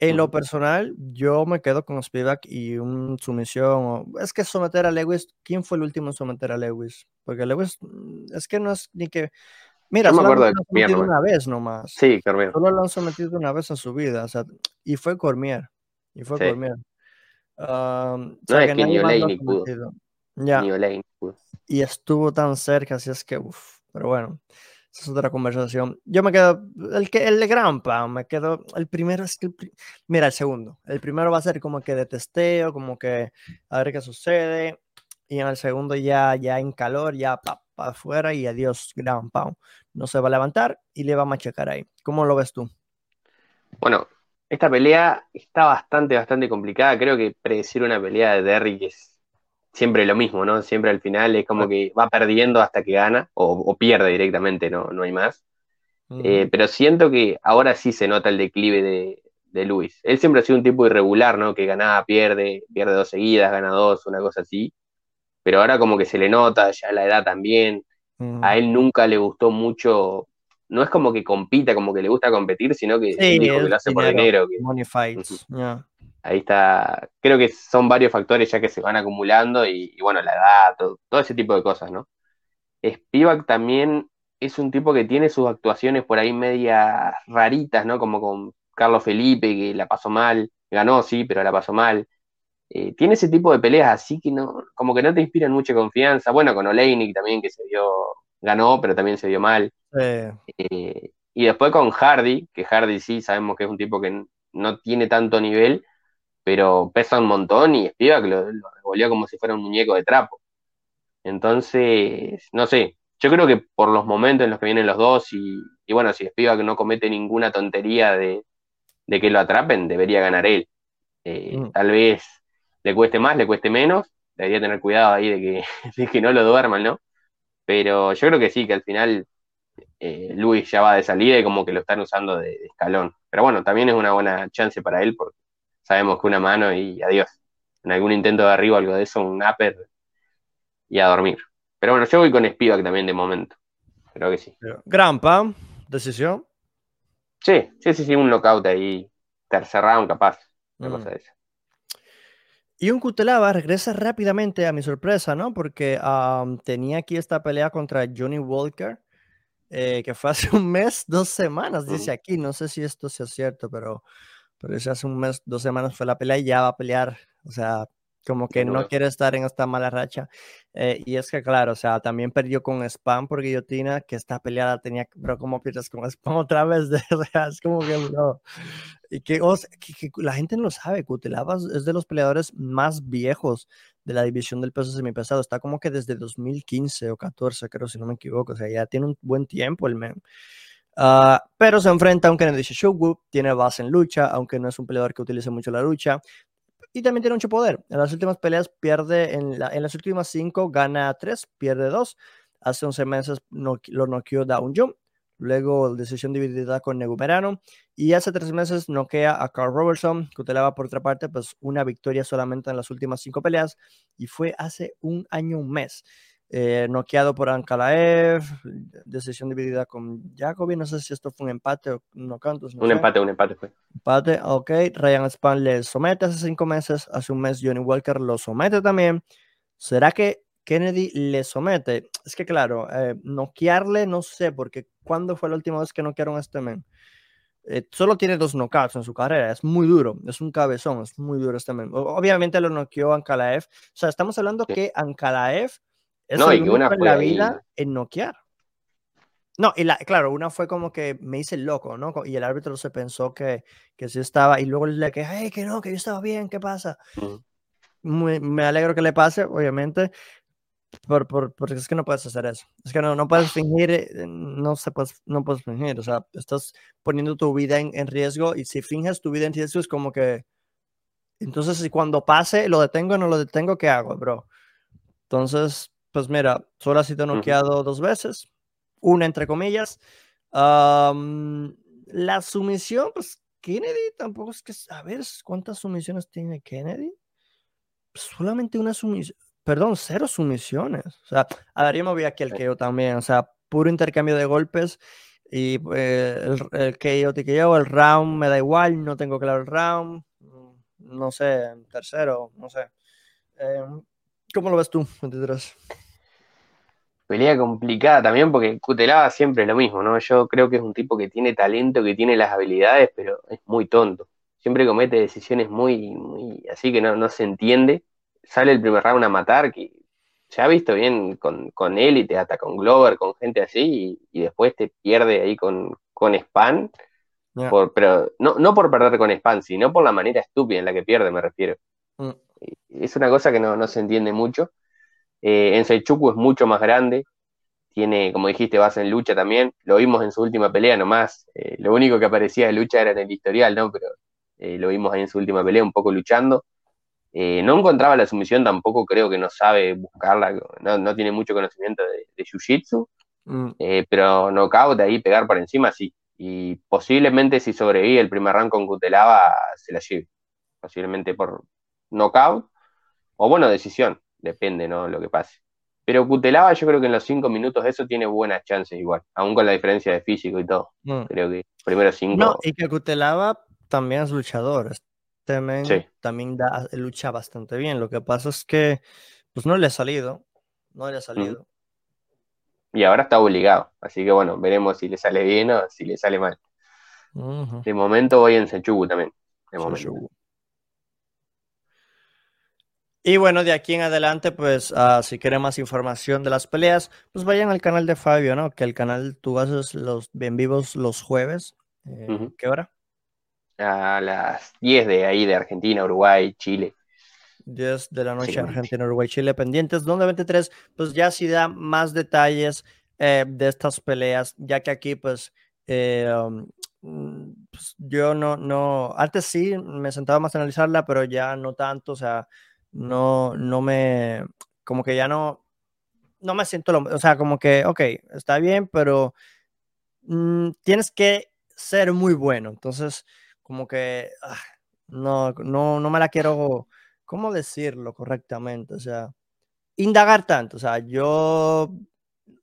En lo personal, yo me quedo con Spivak y un sumisión. Es que someter a Lewis, ¿quién fue el último en someter a Lewis? Porque Lewis, mm, es que no es ni que. Mira, solo lo han sometido una vez nomás. Sí, Cormier. Solo lo han sometido una vez en su vida. O sea, y fue Cormier. Y fue Cormier. no es que ni Olay ni pudo. Ya. Ni pudo. Y estuvo tan cerca, así es que, uff. Pero bueno es otra conversación. Yo me quedo, el que el de Grampa, me quedo, el primero es que, mira, el segundo, el primero va a ser como que de testeo, como que a ver qué sucede, y en el segundo ya, ya en calor, ya para pa afuera y adiós, Grampa. No se va a levantar y le va a machacar ahí. ¿Cómo lo ves tú? Bueno, esta pelea está bastante, bastante complicada. Creo que predecir una pelea de Derrick es siempre lo mismo, ¿no? Siempre al final es como que va perdiendo hasta que gana o, pierde directamente, no, no hay más. Eh, pero siento que ahora sí se nota el declive de, de, Luis. Él siempre ha sido un tipo irregular, ¿no? Que ganaba, pierde, pierde dos seguidas, gana dos, una cosa así. Pero ahora como que se le nota, ya la edad también. A él nunca le gustó mucho, no es como que compita, como que le gusta competir, sino que, dijo que lo hace por dinero. Money fights, Ahí está, creo que son varios factores ya que se van acumulando y, bueno, la edad, todo, ese tipo de cosas, ¿no? Spivak también es un tipo que tiene sus actuaciones por ahí medias raritas, ¿no? Como con Carlos Felipe, que la pasó mal, ganó, sí, pero la pasó mal. Eh, tiene ese tipo de peleas así que no, como que no te inspiran mucha confianza. Bueno, con Oleinik también, que se dio, ganó, pero también se dio mal. Eh, y después con Hardy, que Hardy sí sabemos que es un tipo que no tiene tanto nivel, pero pesa un montón y Spivak lo, lo revolvió como si fuera un muñeco de trapo. Entonces, no sé, yo creo que por los momentos en los que vienen los dos y, bueno, si Spivak no comete ninguna tontería de, que lo atrapen, debería ganar él. Eh, mm. Tal vez le cueste más, le cueste menos, debería tener cuidado ahí de que, de que no lo duerman, ¿no? Pero yo creo que sí, que al final eh, Luis ya va de salida y como que lo están usando de, de, escalón. Pero bueno, también es una buena chance para él porque sabemos que una mano y adiós. En algún intento de arriba, algo de eso, un upper y a dormir. Pero bueno, yo voy con Spivak también de momento. Creo que sí. Grampa, decisión. Sí, sí, sí, sí, un knockout ahí, tercer round capaz, una mm. cosa de esa. Y un Cutelaba regresa rápidamente a mi sorpresa, ¿no? Porque tenía aquí esta pelea contra Johnny Walker, eh, que fue hace un mes, dos semanas, dice aquí. No sé si esto sea cierto, pero pero ese hace un mes, dos semanas fue la pelea y ya va a pelear. O sea, como que no quiere estar en esta mala racha. Eh, y es que, claro, o sea, también perdió con Spam por guillotina, que esta peleada tenía, pero como pierdes con Spam otra vez? De, es como que no. Y que, la gente no lo sabe, Cutelabas es de los peleadores más viejos de la división del peso semipesado. Está como que desde 2015 o 14, creo, si no me equivoco. O sea, ya tiene un buen tiempo el men. Ah, pero se enfrenta a un Kennedy Shogu, tiene base en lucha, aunque no es un peleador que utilice mucho la lucha. Y también tiene mucho poder. En las últimas peleas pierde, en, las últimas cinco gana tres, pierde dos. Hace 11 meses lo noqueó Down Jump. Luego decisión dividida con Negumerano. Y hace tres meses noquea a Carl Robertson. Cutelaba por otra parte, pues una victoria solamente en las últimas cinco peleas. Y fue hace un año, un mes eh, noqueado por Ankalaev, decisión dividida con Jacobi, no sé si esto fue un empate o no cantos. un empate, un empate fue. Empate, ok. Ryan Span le somete hace cinco meses, hace un mes Johnny Walker lo somete también. ¿Será que Kennedy le somete? Es que claro, eh, noquearle no sé, porque ¿cuándo fue la última vez que noquearon a este men? Eh, solo tiene dos knockouts en su carrera, es muy duro, es un cabezón, es muy duro este men. Obviamente lo noqueó Ankalaev, o sea, estamos hablando que Ankalaev no, y que una fue la vida en noquear. No, y la, claro, una fue como que me hice loco, ¿no? Y el árbitro se pensó que, que sí estaba, y luego le que, hey, que no, que yo estaba bien, ¿qué pasa? me alegro que le pase, obviamente, por, por, porque es que no puedes hacer eso. Es que no, no puedes fingir, eh, no, se puedes, no puedes fingir, o sea, estás poniendo tu vida en, en riesgo y si finges tu vida en riesgo es como que, entonces si cuando pase lo detengo o no lo detengo, ¿qué hago, bro? Entonces, pues mira, solo ha sido noqueado dos veces, una entre comillas. la sumisión, pues Kennedy tampoco es que, a ver, ¿cuántas sumisiones tiene Kennedy? solamente una sumisión, perdón, cero sumisiones. O sea, a ver, yo me voy aquí al KO también, o sea, puro intercambio de golpes y eh, el, el KO te el round me da igual, no tengo claro el round, no sé, tercero, no sé. Em, ¿Cómo lo ves tú, 23? Pelea complicada también porque Cutelaba siempre es lo mismo, ¿no? Yo creo que es un tipo que tiene talento, que tiene las habilidades, pero es muy tonto. Siempre comete decisiones muy, muy así que no, no se entiende. Sale el primer round a matar, que se ha visto bien con, con Elite, hasta con Glover, con gente así, y, después te pierde ahí con, con Span. Por, pero no, no por perder con Span, sino por la manera estúpida en la que pierde, me refiero. Mm. Es una cosa que no, no se entiende mucho. Eh, en Seichuku es mucho más grande, tiene, como dijiste, base en lucha también. Lo vimos en su última pelea nomás. Eh, lo único que aparecía de lucha era en el historial, ¿no? Pero eh, lo vimos ahí en su última pelea, un poco luchando. Eh, no encontraba la sumisión, tampoco creo que no sabe buscarla, no, tiene mucho conocimiento de, de Jiu-Jitsu, mm. pero knockout, ahí pegar por encima, sí. Y posiblemente si sobrevive el primer round con Cutelaba, se la lleve. Posiblemente por knockout, o bueno, decisión depende, ¿no? Lo que pase. Pero Cutelaba, yo creo que en los cinco minutos eso tiene buenas chances igual, aún con la diferencia de físico y todo. Mm. Creo que primero cinco. No, y que Cutelaba también es luchador. Este también da, lucha bastante bien. Lo que pasa es que pues no le ha salido. No le ha salido. Y ahora está obligado. Así que bueno, veremos si le sale bien o si le sale mal. De momento voy en Senchugu también. De momento. Y bueno, de aquí en adelante, pues uh, si quieren más información de las peleas, pues vayan al canal de Fabio, ¿no? Que el canal tú haces los bien vivos los jueves. Eh, ¿Qué hora? A las 10 de ahí de Argentina, Uruguay, Chile. 10 de la noche, Argentina, Uruguay, Chile, pendientes. Donde 23, pues ya sí da más detalles eh, de estas peleas, ya que aquí, pues, eh, um, pues, yo no, no, antes sí me sentaba más a analizarla, pero ya no tanto, o sea, no, no me, como que ya no, no me siento lo, o sea, como que, ok, está bien, pero mm, tienes que ser muy bueno. Entonces, como que ah, no, no, no me la quiero, ¿cómo decirlo correctamente? O sea, indagar tanto. O sea, yo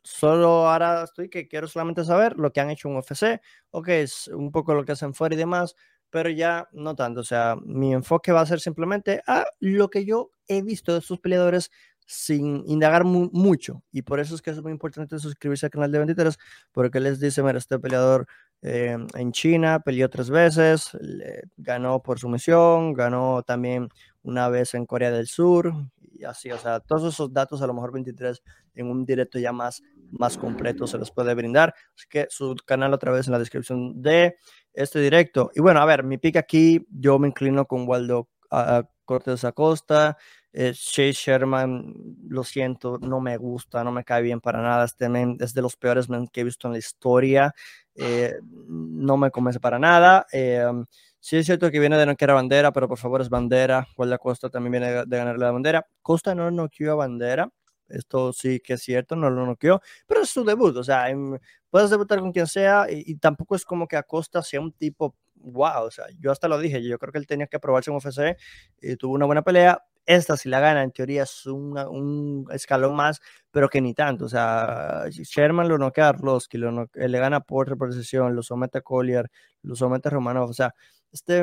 solo ahora estoy que quiero solamente saber lo que han hecho en UFC, ok, es un poco lo que hacen fuera y demás, pero ya no tanto. O sea, mi enfoque va a ser simplemente a lo que yo he visto de estos peleadores sin indagar mucho. Y por eso es que es muy importante suscribirse al canal de 23, porque les dice, mira, este peleador eh, en China peleó tres veces, ganó por sumisión, ganó también una vez en Corea del Sur, y así, o sea, todos esos datos a lo mejor 23 en un directo ya más, más completo se los puede brindar. Así que su canal otra vez en la descripción de este directo. Y bueno, a ver, mi pick aquí, yo me inclino con Waldo Cortés Acosta. Eh, Chase Sherman, lo siento, no me gusta, no me cae bien para nada. Este men es de los peores men que he visto en la historia. Eh, no me convence para nada. Eh, sí es cierto que viene de no querer bandera, pero por favor es bandera. Waldo Costa también viene de, ganarle la bandera. Costa no noqueó a bandera. Esto sí que es cierto, no lo noqueó, pero es su debut. O sea, puedes debutar con quien sea y, tampoco es como que Acosta sea un tipo wow, o sea, yo hasta lo dije, yo creo que él tenía que probarse en UFC y tuvo una buena pelea. Esta, si la gana, en teoría es un escalón más, pero que ni tanto. O sea, Sherman lo noquea a Arlovsky, lo eh, le gana por reposición, lo somete a Collier, lo somete a Romanov. O sea, este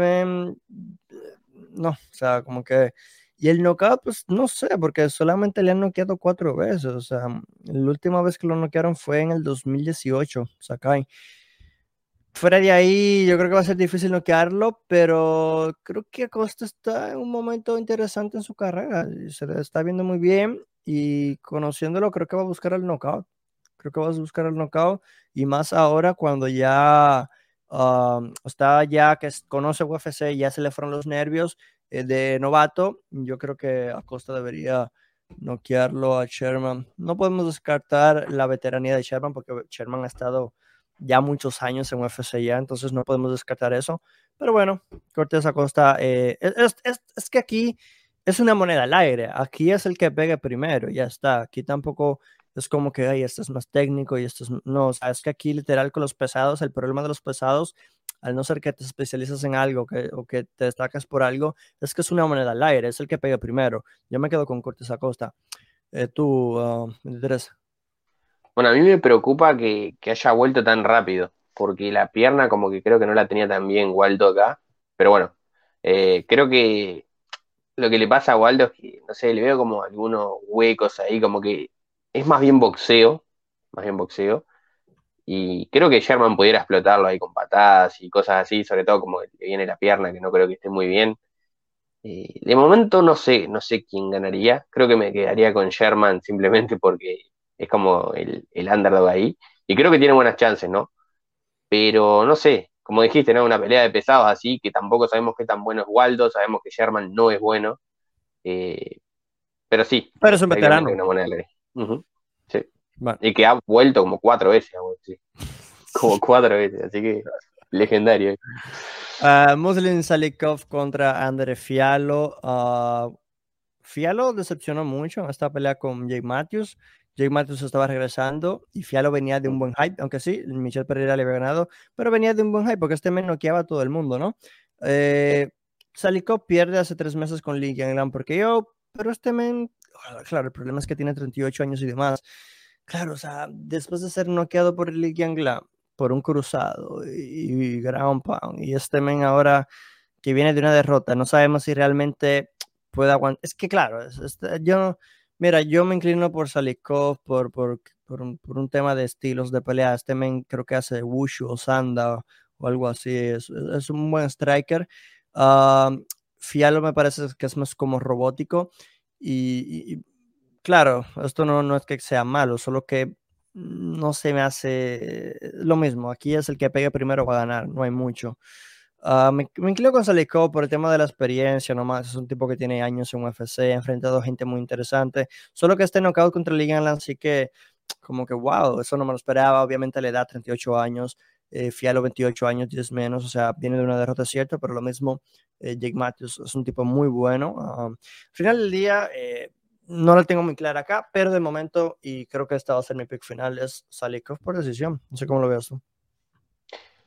no, o sea, como que. Y el knockout, pues no sé, porque solamente le han noqueado cuatro veces. O sea, la última vez que lo noquearon fue en el 2018, Sakai. Fuera de ahí, yo creo que va a ser difícil noquearlo, pero creo que Acosta está en un momento interesante en su carrera. Se le está viendo muy bien y conociéndolo, creo que va a buscar el knockout. Creo que va a buscar el knockout y más ahora cuando ya um, está ya que conoce UFC, ya se le fueron los nervios de novato. Yo creo que Acosta debería noquearlo a Sherman. No podemos descartar la veteranía de Sherman porque Sherman ha estado ya muchos años en UFC ya, entonces no podemos descartar eso. Pero bueno, Cortés Acosta, eh, es, es, es, que aquí es una moneda al aire. Aquí es el que pegue primero, ya está. Aquí tampoco es como que, ay, este es más técnico y esto es... No, es que aquí literal con los pesados, el problema de los pesados, al no ser que te especializas en algo que, o que te destacas por algo, es que es una moneda al aire, es el que pegue primero. Yo me quedo con Cortés Acosta. Eh, tú, uh, Bueno, a mí me preocupa que, que, haya vuelto tan rápido, porque la pierna como que creo que no la tenía tan bien Waldo acá, pero bueno, eh, creo que lo que le pasa a Waldo es que, no sé, le veo como algunos huecos ahí, como que es más bien boxeo, más bien boxeo, y creo que Sherman pudiera explotarlo ahí con patadas y cosas así, sobre todo como que viene la pierna, que no creo que esté muy bien. Eh, de momento no sé, no sé quién ganaría, creo que me quedaría con Sherman simplemente porque es como el, el underdog ahí, y creo que tiene buenas chances, ¿no? Pero no sé, como dijiste, ¿no? Una pelea de pesados así, que tampoco sabemos qué tan bueno es Waldo, sabemos que Sherman no es bueno. Eh, pero sí. Pero es un veterano. Sí. Y que ha vuelto como cuatro veces, como cuatro veces, así que legendario. Uh, Muslim Salikov contra Andre Fialo. Uh, Fialo decepcionó mucho en esta pelea con Jake Matthews. Jake Matthews estaba regresando y Fialo venía de un buen hype, aunque sí, Michel Pereira le había ganado, pero venía de un buen hype porque este men noqueaba a todo el mundo, ¿no? Eh, Salikov pierde hace tres meses con Lee Gangland porque yo, pero este men, ah, claro, el problema es que tiene 38 años y demás. Claro, o sea, después de ser noqueado por Lee Gangland, por un cruzado y, y ground pound, y este men ahora que viene de una derrota, no sabemos si realmente puede aguantar. Es que, claro, es, es, yo Mira, yo me inclino por Salikov por, por, por, un, tema de estilos de pelea. Este men creo que hace Wushu o Sanda o, algo así. Es, un buen striker. Uh, Fialo me parece que es más como robótico. Y, claro, esto no, no es que sea malo, solo que no se me hace lo mismo. Aquí es el que pegue primero va a ganar, no hay mucho. Uh, me, me, inclino con Salikov por el tema de la experiencia, nomás. Es un tipo que tiene años en UFC, ha enfrentado gente muy interesante. Solo que este knockout contra Ligan así que, como que, wow, eso no me lo esperaba. Obviamente le da 38 años, eh, Fialo 28 años, 10 menos. O sea, viene de una derrota, cierto, pero lo mismo, eh, Jake Matthews es un tipo muy bueno. Uh, al final del día, eh, no lo tengo muy clara acá, pero de momento, y creo que esta va a ser mi pick final, es Salikov por decisión. No sé cómo lo veas tú.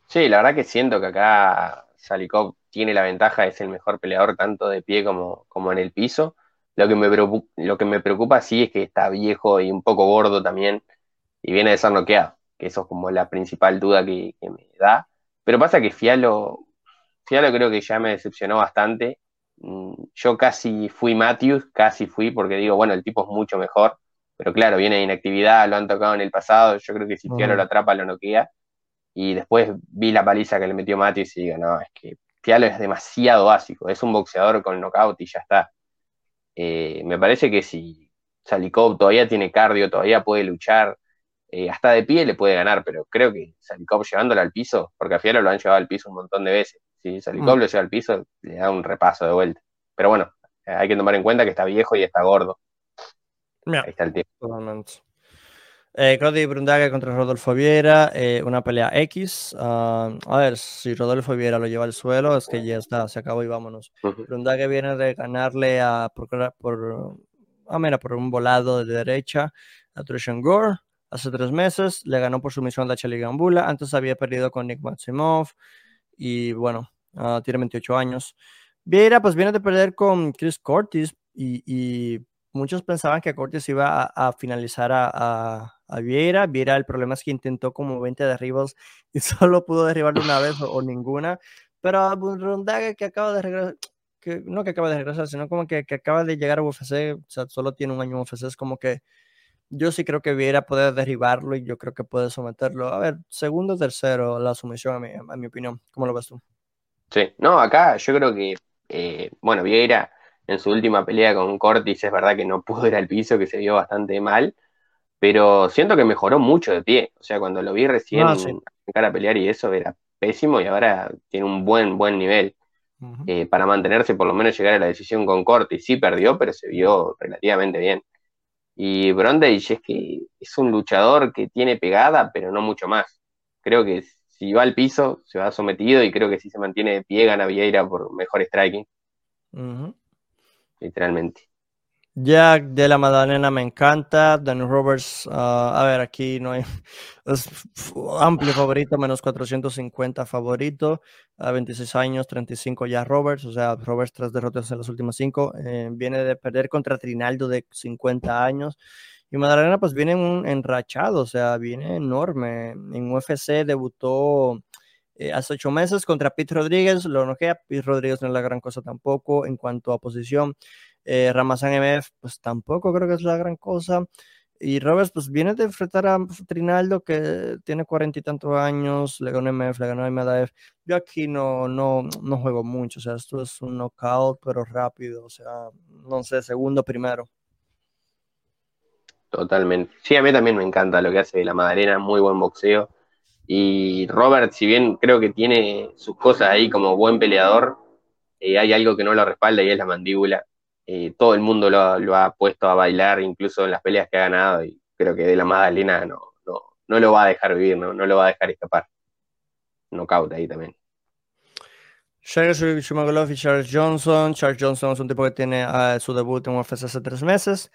Sí, la verdad que siento que acá Salikov tiene la ventaja, es el mejor peleador tanto de pie como, como en el piso. Lo que, me preocupa, lo que me preocupa sí es que está viejo y un poco gordo también y viene de ser noqueado, que eso es como la principal duda que, que me da. Pero pasa que Fialo, Fialo creo que ya me decepcionó bastante. Mm, yo casi fui Matthews, casi fui porque digo, bueno, el tipo es mucho mejor, pero claro, viene de inactividad, lo han tocado en el pasado, yo creo que si Fialo lo atrapa lo noquea. Y después vi la paliza que le metió Matis y digo, no, es que Fialo es demasiado básico, es un boxeador con knockout y ya está. Eh, me parece que si Salikov todavía tiene cardio, todavía puede luchar, eh, hasta de pie le puede ganar, pero creo que Salikov llevándolo al piso, porque a Fialo lo han llevado al piso un montón de veces, si Salikov mm. lo lleva al piso, le da un repaso de vuelta. Pero bueno, hay que tomar en cuenta que está viejo y está gordo. Ahí está el tiempo. Eh, Cody Brundague contra Rodolfo Viera, eh, una pelea X. Uh, a ver, si Rodolfo Viera lo lleva al suelo, es que ya está, se acabó y vámonos. Uh -huh. Viene de ganarle a, por, por, ah, mira, por un volado de derecha a Trushan Gore hace tres meses. Le ganó por sumisión a Cheli Gambula. Antes había perdido con Nick Maximov y bueno, uh, tiene 28 años. Vieira, pues viene de perder con Chris Cortis y, y muchos pensaban que Cortis iba a, a finalizar a, a a Vieira. Vieira, el problema es que intentó como 20 derribos y solo pudo derribarlo una vez o, o ninguna. Pero a Rondaga que acaba de regresar, que no que acaba de regresar, sino como que, que, acaba de llegar a UFC, o sea, solo tiene un año en UFC, es como que yo sí creo que Vieira puede derribarlo y yo creo que puede someterlo. A ver, segundo, tercero, la sumisión, a mi, a mi opinión. ¿Cómo lo ves tú? Sí, no, acá yo creo que, eh, bueno, Vieira en su última pelea con Cortis es verdad que no pudo ir al piso, que se vio bastante mal, pero siento que mejoró mucho de pie. O sea, cuando lo vi recién ah, sí. a pelear y eso era pésimo y ahora tiene un buen, buen nivel. Uh -huh. eh, para mantenerse, por lo menos llegar a la decisión con Corti. Sí perdió, pero se vio relativamente bien. Y Brondage es que es un luchador que tiene pegada, pero no mucho más. Creo que si va al piso, se va sometido y creo que si se mantiene de pie, gana Vieira por mejor striking. Uh -huh. literalmente. Jack de la Madalena me encanta. Daniel Roberts, ah, a ver, aquí no hay. Es amplio favorito, menos 450 favorito. A 26 años, 35 ya Roberts. O sea, Roberts tras derrotas en las últimas cinco. Eh, viene de perder contra Trinaldo de 50 años. Y Madalena, pues viene un enrachado, o sea, viene enorme. En UFC debutó eh, hace ocho meses contra Pete Rodríguez, lo noquea. Pete Rodríguez no es la gran cosa tampoco en cuanto a posición. Eh, Ramazan MF, pues tampoco creo que es la gran cosa. Y Roberts, pues viene de enfrentar a Trinaldo, que tiene cuarenta y tantos años, le ganó MF, le ganó MDF. Yo aquí no, no, no juego mucho, o sea, esto es un knockout, pero rápido, o sea, no sé, segundo, primero. Totalmente. Sí, a mí también me encanta lo que hace la Madalena, muy buen boxeo. Y Robert, si bien creo que tiene sus cosas ahí como buen peleador, eh, hay algo que no lo respalda y es la mandíbula. Eh, todo el mundo lo, ha puesto a bailar, incluso en las peleas que ha ganado, y creo que de la Magdalena no, no, no lo va a dejar vivir, no, no lo va a dejar escapar. Knockout ahí también. Charles Johnson. Charles Johnson es un tipo que tiene uh, su debut en UFC hace tres meses.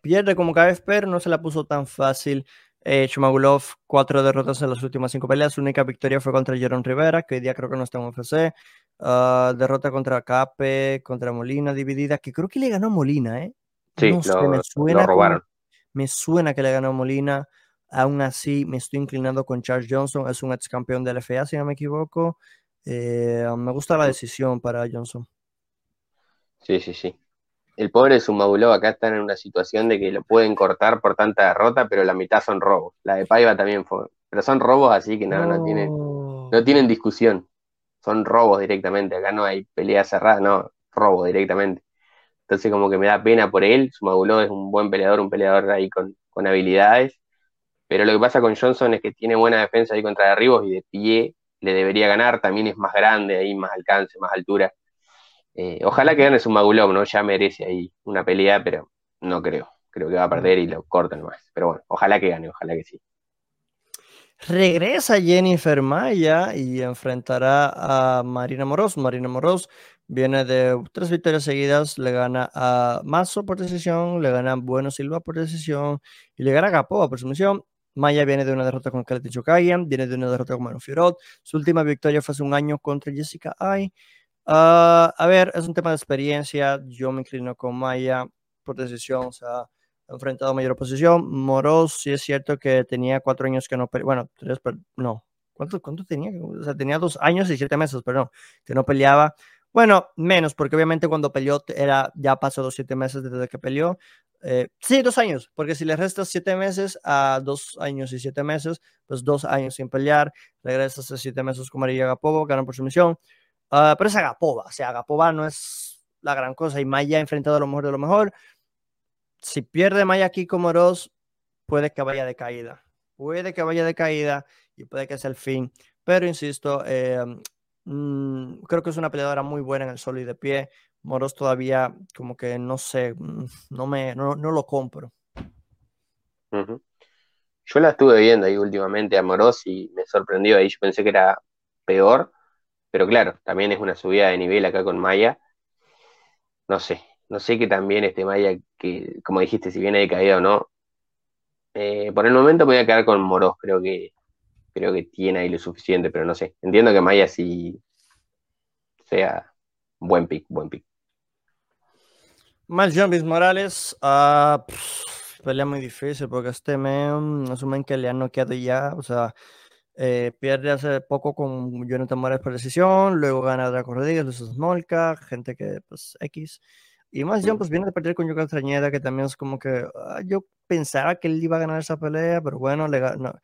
Pierde como vez, pero no se la puso tan fácil. Eh, Chumagulov, cuatro derrotas en las últimas cinco peleas. Su única victoria fue contra Jerón Rivera, que hoy día creo que no está en UFC. Ah, derrota contra Cape, contra Molina, dividida, que creo que le ganó Molina, ¿eh? Sí, lo, me suena robaron. me suena que le ganó Molina. Aún así, me estoy inclinando con Charles Johnson. Es un ex campeón del FA, si no me equivoco. Eh, me gusta la decisión para Johnson. Sí, sí, sí. El pobre Sumabulov acá está en una situación de que lo pueden cortar por tanta derrota, pero la mitad son robos. La de Paiva también fue. Pero son robos así que no, no, tienen, no tienen discusión son robos directamente, acá no hay pelea cerrada, no, robo directamente. Entonces como que me da pena por él, Sumagulov es un buen peleador, un peleador ahí con, habilidades, pero lo que pasa con Johnson es que tiene buena defensa ahí contra derribos y de pie le debería ganar, también es más grande, ahí más alcance, más altura. Eh, ojalá que gane Sumagulov, ¿no? Ya merece ahí una pelea, pero no creo. Creo que va a perder y lo cortan más. Pero bueno, ojalá que gane, ojalá que sí. Regresa Jennifer Maya y enfrentará a Marina Moros. Marina Moros viene de tres victorias seguidas, le gana a Mazo por decisión, le gana a Bueno Silva por decisión y le gana a por sumisión. Maya viene de una derrota con Kelly Chokagian, viene de una derrota con Manu Fiorot. Su última victoria fue hace un año contra Jessica Ay. Ah, a ver, es un tema de experiencia. Yo me inclino con Maya por decisión, o sea, enfrentado a mayor oposición. Moros, sí es cierto que tenía cuatro años que no, bueno, tres, no, ¿cuánto, cuánto tenía? O sea, tenía dos años y siete meses, perdón, que no peleaba. Bueno, menos, porque obviamente cuando peleó era, ya pasó los siete meses desde que peleó. Eh, sí, dos años, porque si le restas siete meses a dos años y siete meses, pues dos años sin pelear, regresas a siete meses con María Agapova, ganan por sumisión. Uh, pero es Agapova, o sea, Agapova no es la gran cosa y Maya ha enfrentado a lo mejor de lo mejor si pierde Mayaki Comoros, puede que vaya de caída. Puede que vaya de caída y puede que sea el fin. Pero insisto, eh, mm, creo que es una peleadora muy buena en el solo y de pie. Moros todavía, como que no sé, mm, no, me, no, lo compro. Yo la estuve viendo ahí últimamente a Moros y me sorprendió ahí. Yo pensé que era peor, pero claro, también es una subida de nivel acá con Maya. No sé, no sé que también este Maya, que como dijiste, si viene de caída o no. Eh, por el momento voy a quedar con Moros, creo que creo que tiene ahí lo suficiente, pero no sé. Entiendo que Maya sí sea buen pick, buen pick. Más Jones Morales, uh, pelea muy difícil porque este men asumen que le han noqueado ya, o sea, eh, pierde hace poco con Jonathan Morales por decisión, luego gana Draco Rodríguez, Luis Smolka, gente que pues X. Y más John pues viene de perder con Yuka Extrañeda, que también es como que ah, yo pensaba que él iba a ganar esa pelea, pero bueno, le no.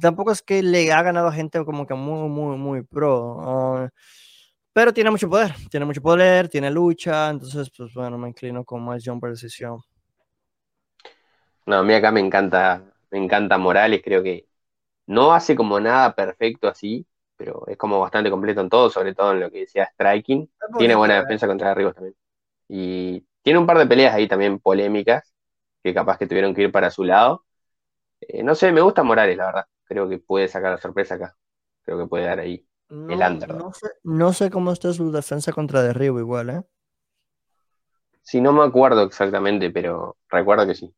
tampoco es que le ha ganado a gente como que muy, muy, muy pro. Ah, pero tiene mucho poder, tiene mucho poder, tiene lucha, entonces pues bueno, me inclino con más John por decisión. No, a mí acá me encanta, me encanta Morales, creo que no hace como nada perfecto así, pero es como bastante completo en todo, sobre todo en lo que decía striking. Tiene buena defensa contra derribos también. Y tiene un par de peleas ahí también polémicas, que capaz que tuvieron que ir para su lado. Eh, no sé, me gusta Morales, la verdad. Creo que puede sacar la sorpresa acá. Creo que puede dar ahí el under. No sé, no sé cómo está su defensa contra derribo igual, ¿eh? Sí, no me acuerdo exactamente, pero recuerdo que sí,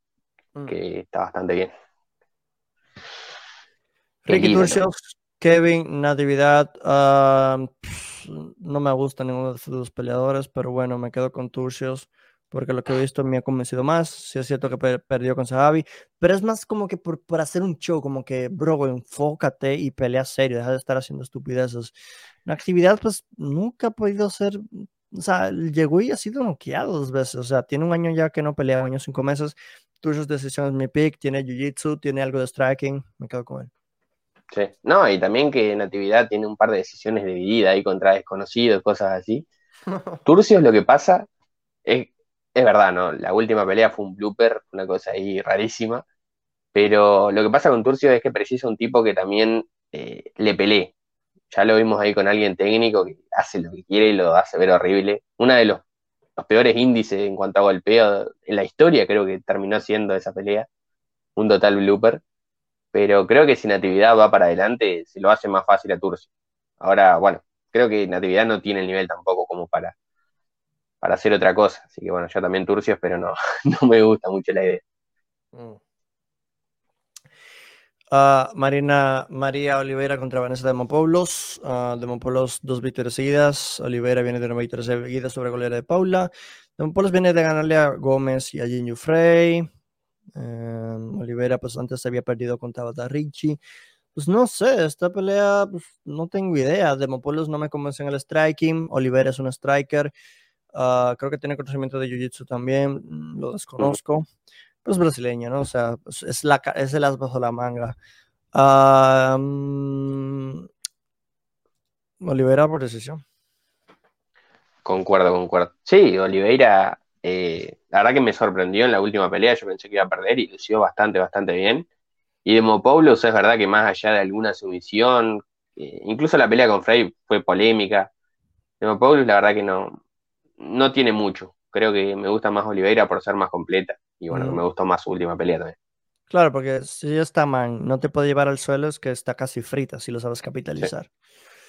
mm. que está bastante bien. Ricky Turcios, Kevin, Natividad, no me gusta ninguno de esos dos peleadores, pero bueno, me quedo con Turcios porque lo que he visto me ha convencido más. Sí es cierto que perdió con Sahabi, pero es más como que por, por, hacer un show, como que, bro, enfócate y pelea serio, deja de estar haciendo estupideces. Una actividad, pues, nunca ha podido ser, o sea, llegó y ha sido noqueado dos veces, o sea, tiene un año ya que no pelea, un año cinco meses. Tus decisiones mi pick, tiene jiu-jitsu, tiene algo de striking, me quedo con él. Sí, no, y también que Natividad tiene un par de decisiones de vida ahí contra desconocidos, cosas así. Turcios lo que pasa es es verdad, ¿no? La última pelea fue un blooper, una cosa ahí rarísima. Pero lo que pasa con Turcio es que precisa un tipo que también eh, le pelee. Ya lo vimos ahí con alguien técnico que hace lo que quiere y lo hace ver horrible. Uno de los, peores índices en cuanto a golpeo en la historia, creo que terminó siendo esa pelea. Un total blooper. Pero creo que si Natividad va para adelante, se lo hace más fácil a Turcio. Ahora, bueno, creo que Natividad no tiene el nivel tampoco como para para hacer otra cosa. Así que bueno, yo también Turcios, pero no, no me gusta mucho la idea. Mm. Ah, Marina María Oliveira contra Vanessa Demopoulos. Uh, Demopoulos dos victorias seguidas. Oliveira viene de una victoria seguida sobre golera de Paula. Demopoulos viene de ganarle a Gómez y a Jinju Frey. Em, Oliveira pues antes había perdido contra Bata Ricci. Pues no sé, esta pelea pues, no tengo idea. Demopoulos no me convence en el striking. Oliveira es un striker. Ah, creo que tiene conocimiento de Jiu-Jitsu también, mm, lo desconozco. Pues brasileña, ¿no? O sea, pues, es, la, es el as bajo la manga. Uh, Oliveira por decisión. Concuerdo, concuerdo. Sí, Oliveira, eh, la verdad que me sorprendió en la última pelea, yo pensé que iba a perder y lució bastante, bastante bien. Y Demopoulos es verdad que más allá de alguna sumisión, eh, incluso la pelea con Frey fue polémica. Demopoulos la verdad que no, no tiene mucho. Creo que me gusta más Oliveira por ser más completa. Y bueno, me gustó más su última pelea también. Claro, porque si está man, no te puede llevar al suelo, es que está casi frita si lo sabes capitalizar.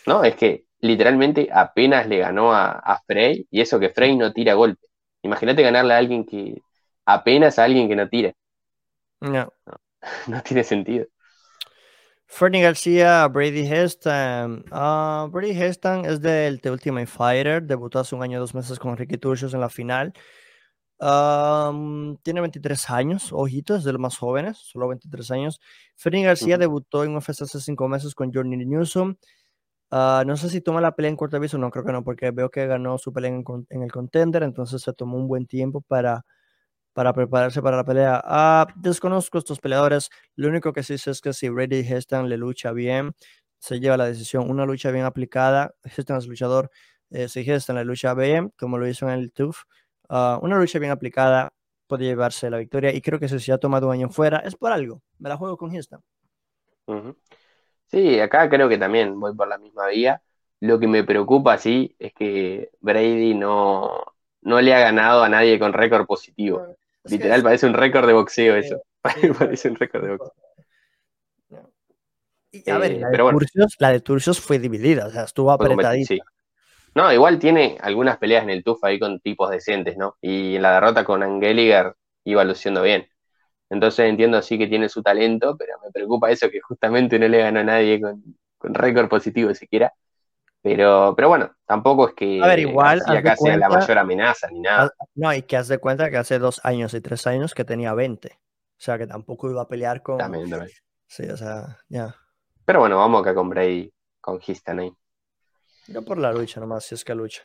No, es que literalmente apenas le ganó a, Frey y eso que Frey no tira golpe. Imagínate ganarle a alguien que apenas a alguien que no tira. no, no tiene sentido. Fernie García, Brady Heston. Ah, Brady Heston es del The Ultimate Fighter. Debutó hace un año y dos meses con Ricky Turcios en la final. tiene 23 años, ojitos, es de los más jóvenes, solo 23 años. Fernie García debutó en UFC hace cinco meses con Johnny Newsom. Ah, no sé si toma la pelea en corto aviso, no creo que no, porque veo que ganó su pelea en, el contender, entonces se tomó un buen tiempo para para prepararse para la pelea. Ah, desconozco estos peleadores. Lo único que sí sé es que si Brady Heston le lucha bien, se lleva la decisión. Una lucha bien aplicada. Heston es luchador. Eh, si Heston le lucha bien, como lo hizo en el TUF, ah, una lucha bien aplicada puede llevarse la victoria. Y creo que si se ha tomado un año fuera, es por algo. Me la juego con Heston. Sí, acá creo que también voy por la misma vía. Lo que me preocupa, sí, es que Brady no, no le ha ganado a nadie con récord positivo. Literal, parece un récord de boxeo eso. parece un récord de boxeo. Y, a ver, eh, la, de Turcios, fue dividida, o sea, estuvo apretadita. No, igual tiene algunas peleas en el TUF ahí con tipos decentes, ¿no? Y en la derrota con Angeliger iba luciendo bien. Entonces entiendo así que tiene su talento, pero me preocupa eso que justamente no le ganó a nadie con, con récord positivo siquiera. Pero, pero bueno, tampoco es que a ver, igual, acá sea la mayor amenaza ni nada. No, y que haz de cuenta que hace dos años y tres años que tenía 20. O sea, que tampoco iba a pelear con. También, también. Sí, o sea, ya. Pero bueno, vamos acá con Bray, con Histon ahí. Yo por la lucha nomás, si es que lucha.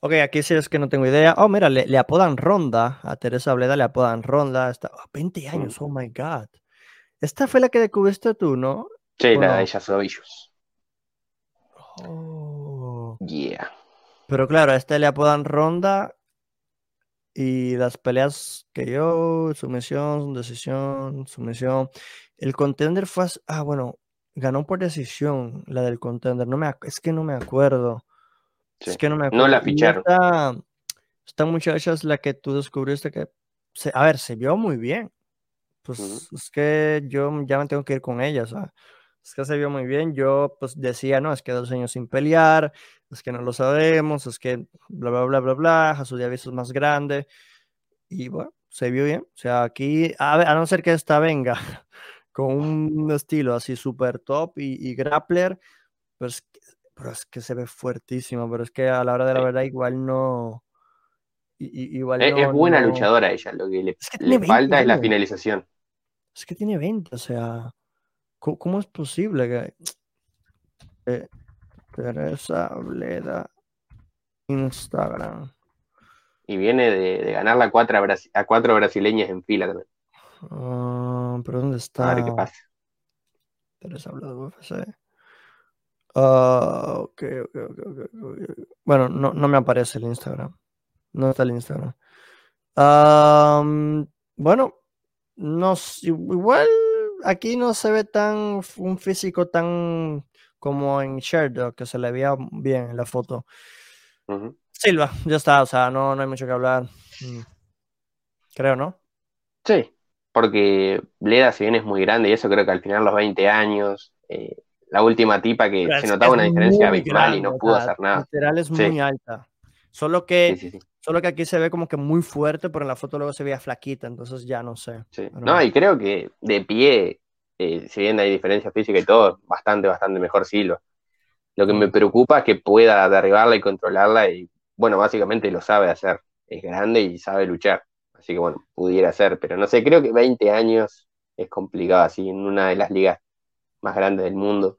Ok, aquí sí es que no tengo idea. Oh, mira, le, apodan Ronda. A Teresa Bleda le apodan Ronda. Está, 20 mm. años, oh my god. Esta fue la que descubriste tú, ¿no? Sí, la de ella, Oh. Yeah. Pero claro, a este le apodan ronda y las peleas que yo, sumisión, decisión, sumisión. El contender fue, ah, bueno, ganó por decisión la del contender. No me, es que no me acuerdo. Es que no me acuerdo. No la ficharon. Esta, esta, muchacha es la que tú descubriste que, se, a ver, se vio muy bien. Pues es que yo ya me tengo que ir con ella, ¿sabes? es que se vio muy bien. Yo pues decía, no, es que dos años sin pelear, es que no lo sabemos, es que bla, bla, bla, bla, bla, su diabetes es más grande. y bueno, se vio bien. O sea, aquí, a, no ser que esta venga con un estilo así súper top y, grappler, pues, pero es que se ve fuertísimo, pero es que a la hora de la verdad igual no... igual es, buena luchadora ella, lo que le, falta es la finalización. Es que tiene 20, o sea, ¿cómo, es posible que... Eh, Teresa Bleda Instagram. Y viene de, ganar la cuatro a cuatro brasileñas en fila también. Ah, ¿Pero dónde está? A ver qué pasa. Teresa Bleda UFC. Uh, okay, okay, okay, bueno, no, no, me aparece el Instagram. No está el Instagram. bueno, no, igual aquí no se ve tan un físico tan como en Sherdog, que se le veía bien en la foto. Silva, ya está, o sea, no, no hay mucho que hablar. Mm. Creo, ¿no? Sí, porque Bleda, si bien es muy grande, y eso creo que al final los 20 años, eh, la última tipa que se notaba una diferencia abismal y no pudo hacer nada. Literal es muy alta. Solo que, solo que aquí se ve como que muy fuerte, pero en la foto luego se veía flaquita, entonces ya no sé. No, y creo que de pie eh, si bien hay diferencia física y todo, bastante, bastante mejor Silva. Lo que me preocupa es que pueda derribarla y controlarla y, bueno, básicamente lo sabe hacer. Es grande y sabe luchar. Así que, bueno, pudiera ser, pero no sé, creo que 20 años es complicado así en una de las ligas más grandes del mundo.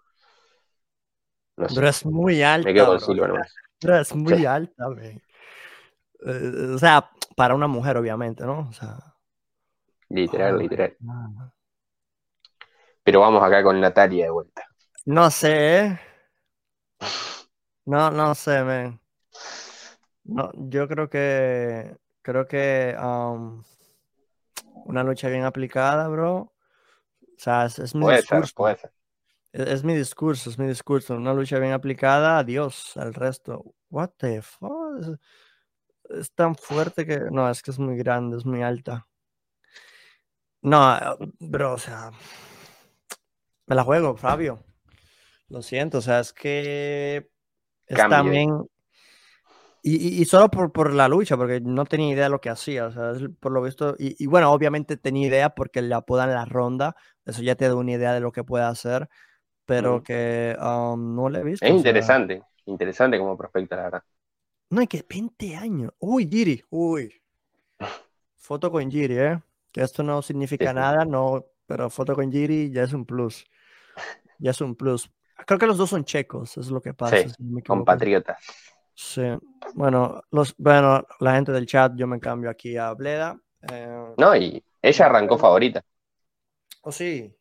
Pero es muy alta. Me quedo con Silva Pero es muy alta, eh, o sea, para una mujer, obviamente, ¿no? O sea. Literal, literal. Pero vamos acá con Natalia de vuelta. No sé, ¿eh? No, no sé, man. No, yo creo que creo que um, una lucha bien aplicada, bro. O sea, es, mi discurso. Es, mi discurso, es mi discurso. Una lucha bien aplicada, adiós al resto. What the fuck? es tan fuerte que. No, es que es muy grande, es muy alta. No, bro, o sea, me la juego, Fabio. Lo siento, o sea, es que es también. Y, solo por, la lucha, porque no tenía idea de lo que hacía, o sea, por lo visto. Y, bueno, obviamente tenía idea porque le apodan la ronda, eso ya te da una idea de lo que puede hacer, pero que um, no le he visto. Es interesante, interesante como prospecto, la verdad. No, hay que 20 años. Uy, Giri, uy. Foto con Giri, ¿eh? Que esto no significa nada, no, pero foto con Giri ya es un plus ya es un plus. Creo que los dos son checos, es lo que pasa. Sí, compatriotas. Sí, bueno, los, bueno, la gente del chat, yo me cambio aquí a Bleda. Eh, no, y ella arrancó favorita. ¿Oh, sí?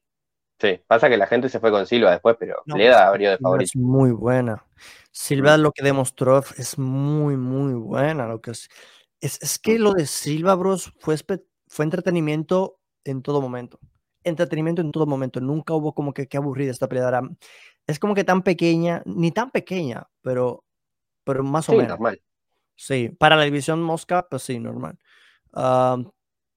Sí, pasa que la gente se fue con Silva después, pero Bleda pues, abrió de favorita. Es muy buena. Silva lo que demostró es muy, muy buena. Lo que es, es, es que lo de Silva, bros, fue, fue entretenimiento en todo momento entretenimiento en todo momento. Nunca hubo como que qué aburrida esta peleadora. Es como que tan pequeña, ni tan pequeña, pero, pero más o menos. normal. Sí, para la división Mosca, pues sí, normal.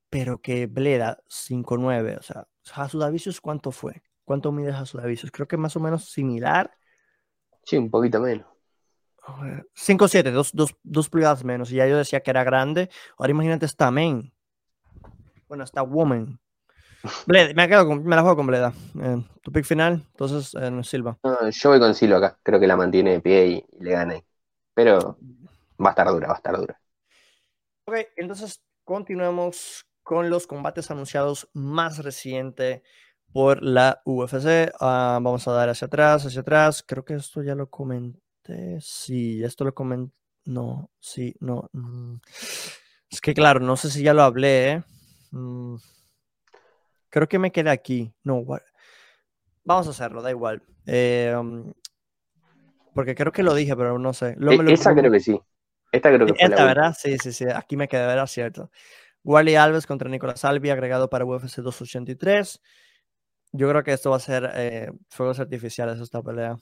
pero que Bleda 5-9, o sea, Jasudavicius, ¿cuánto fue? ¿Cuánto mide Jasudavicius? Creo que más o menos similar. Sí, un poquito menos. 5-7, dos, dos, dos, pulgadas menos. Y ya yo decía que era grande. Ahora imagínate esta men. Bueno, esta woman me, me la juego con Bleda. Eh, tu pick final, entonces eh, Silva. yo voy con Silva acá. Creo que la mantiene de pie y, le gane. Pero va a estar dura, va a estar dura. Ok, entonces continuamos con los combates anunciados más reciente por la UFC. Ah, vamos a dar hacia atrás, hacia atrás. Creo que esto ya lo comenté. Sí, esto lo comenté. No, sí, no. Mm. Es que claro, no sé si ya lo hablé. ¿eh? Mm. Creo que me quedé aquí. No, vamos a hacerlo, da igual. Eh, um, porque creo que lo dije, pero no sé. E, esa creo que sí. Esta creo que fue Esta, ¿verdad? Sí, sí, sí. Aquí me quedé, ¿verdad? Cierto. Wally Alves contra Nicolás Albi, agregado para UFC 283. Yo creo que esto va a ser eh, fuegos artificiales, esta pelea.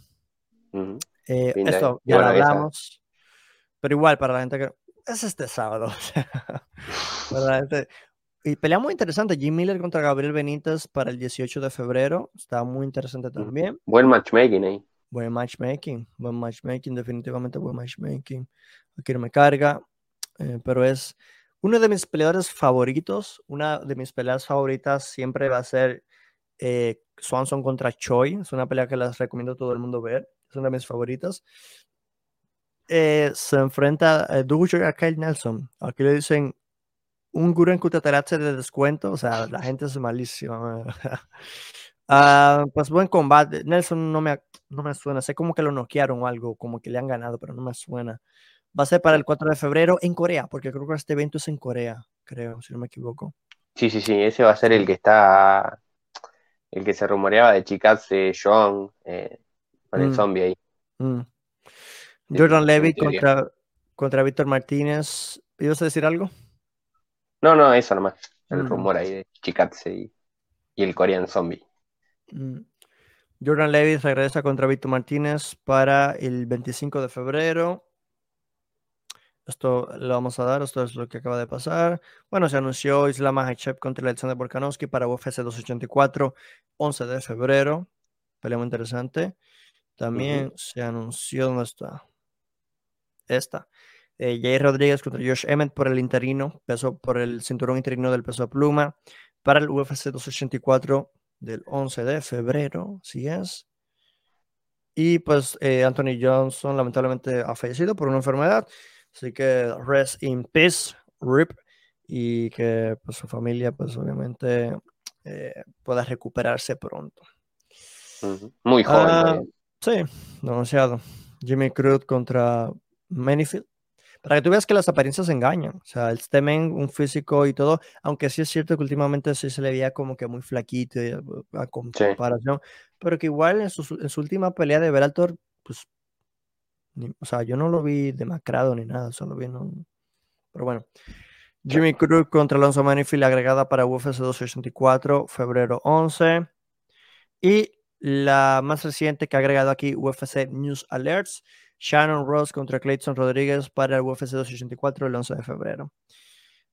Eh, esto ya lo hablamos. Pero igual, para la gente que. Es este sábado. para la gente, y pelea muy interesante, Jim Miller contra Gabriel Benítez para el 18 de febrero. Está muy interesante también. Buen matchmaking ahí. Buen matchmaking, buen matchmaking, definitivamente buen matchmaking. Aquí no me carga, eh, pero es uno de mis peleadores favoritos, una de mis peleas favoritas siempre va a ser eh, Swanson contra Choi. Es una pelea que les recomiendo a todo el mundo ver. Es una de mis favoritas. Eh, se enfrenta a Douglas a Kyle Nelson. Aquí le dicen un Guren Kutateratse de descuento. O sea, la gente es malísima. Ah, pues buen combate. Nelson no me, no me suena. Sé como que lo noquearon o algo, como que le han ganado, pero no me suena. Va a ser para el 4 de febrero en Corea, porque creo que este evento es en Corea, creo, si no me equivoco. Sí, sí, sí, ese va a ser el que está, el que se rumoreaba de Chikatse John eh, con el mm. zombie ahí. Mm. Jordan Levy contra, contra Víctor Martínez. ¿Ibas a decir algo? No, no, eso nomás. El mm. rumor ahí de Chikatse y, el Korean Zombie. Jordan Levy regresa contra Víctor Martínez para el 25 de febrero. Esto lo vamos a dar, esto es lo que acaba de pasar. Bueno, se anunció Islam Makhachev contra Alexander Volkanovski para UFC 284, 11 de febrero. Pelea muy interesante. También se anunció, ¿dónde está? Esta. Eh, Jair Rodríguez contra Josh Emmett por el interino, peso por el cinturón interino del peso pluma para el UFC 284 del 11 de febrero, si es. Y pues eh, Anthony Johnson lamentablemente ha fallecido por una enfermedad. Así que rest in peace, RIP, y que pues, su familia, pues obviamente, eh, pueda recuperarse pronto. Muy joven. Ah, sí, demasiado. Jimmy Cruz contra Manifield. Para que tú veas que las apariencias engañan. O sea, el Stemen, un físico y todo, aunque sí es cierto que últimamente sí se le veía como que muy flaquito eh, a comparación, pero que igual en su, en su última pelea de Bellator, pues o sea, yo no lo vi demacrado ni nada, solo vi, no, pero bueno. Jimmy Cruz contra Alonso Manifield agregada para UFC 264, febrero 11. Y la más reciente que ha agregado aquí UFC News Alerts, Shannon Ross contra Clayton Rodríguez para el UFC 264 el 11 de febrero.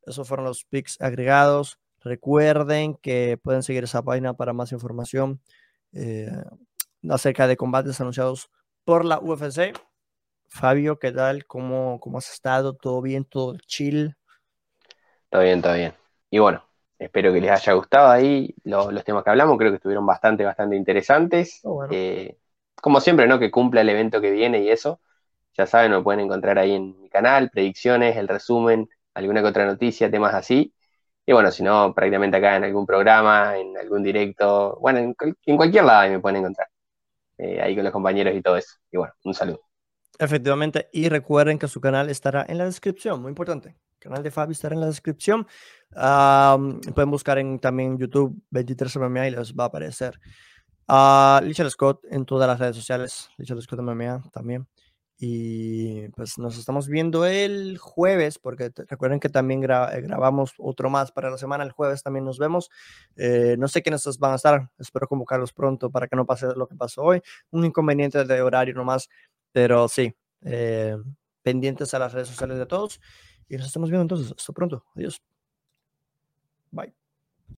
Esos fueron los picks agregados. Recuerden que pueden seguir esa página para más información eh, acerca de combates anunciados por la UFC. Fabio, ¿qué tal? ¿Cómo, cómo has estado? ¿Todo bien? ¿Todo chill? Todo bien, todo bien. Y bueno, espero que les haya gustado ahí los, temas que hablamos. Creo que estuvieron bastante, bastante interesantes. Oh, eh, como siempre, ¿no? Que cumpla el evento que viene y eso. Ya saben, lo pueden encontrar ahí en mi canal, predicciones, el resumen, alguna que otra noticia, temas así. Y bueno, si no, prácticamente acá en algún programa, en algún directo, bueno, en, cualquier lado ahí me pueden encontrar. Eh, ahí con los compañeros y todo eso. Y bueno, un saludo. Efectivamente, y recuerden que su canal estará en la descripción, muy importante. El canal de Fabi estará en la descripción. pueden buscar en también YouTube 23 MMA y les va a aparecer. Uh, Lichel Scott en todas las redes sociales, Lichel Scott MMA también. Y pues nos estamos viendo el jueves, porque recuerden que también eh, grabamos otro más para la semana. El jueves también nos vemos. Eh, no sé quiénes van a estar, espero convocarlos pronto para que no pase lo que pasó hoy. Un inconveniente de horario nomás pero sí, eh, pendientes a las redes sociales de todos. Y nos estamos viendo entonces. Hasta pronto. Adiós. Bye.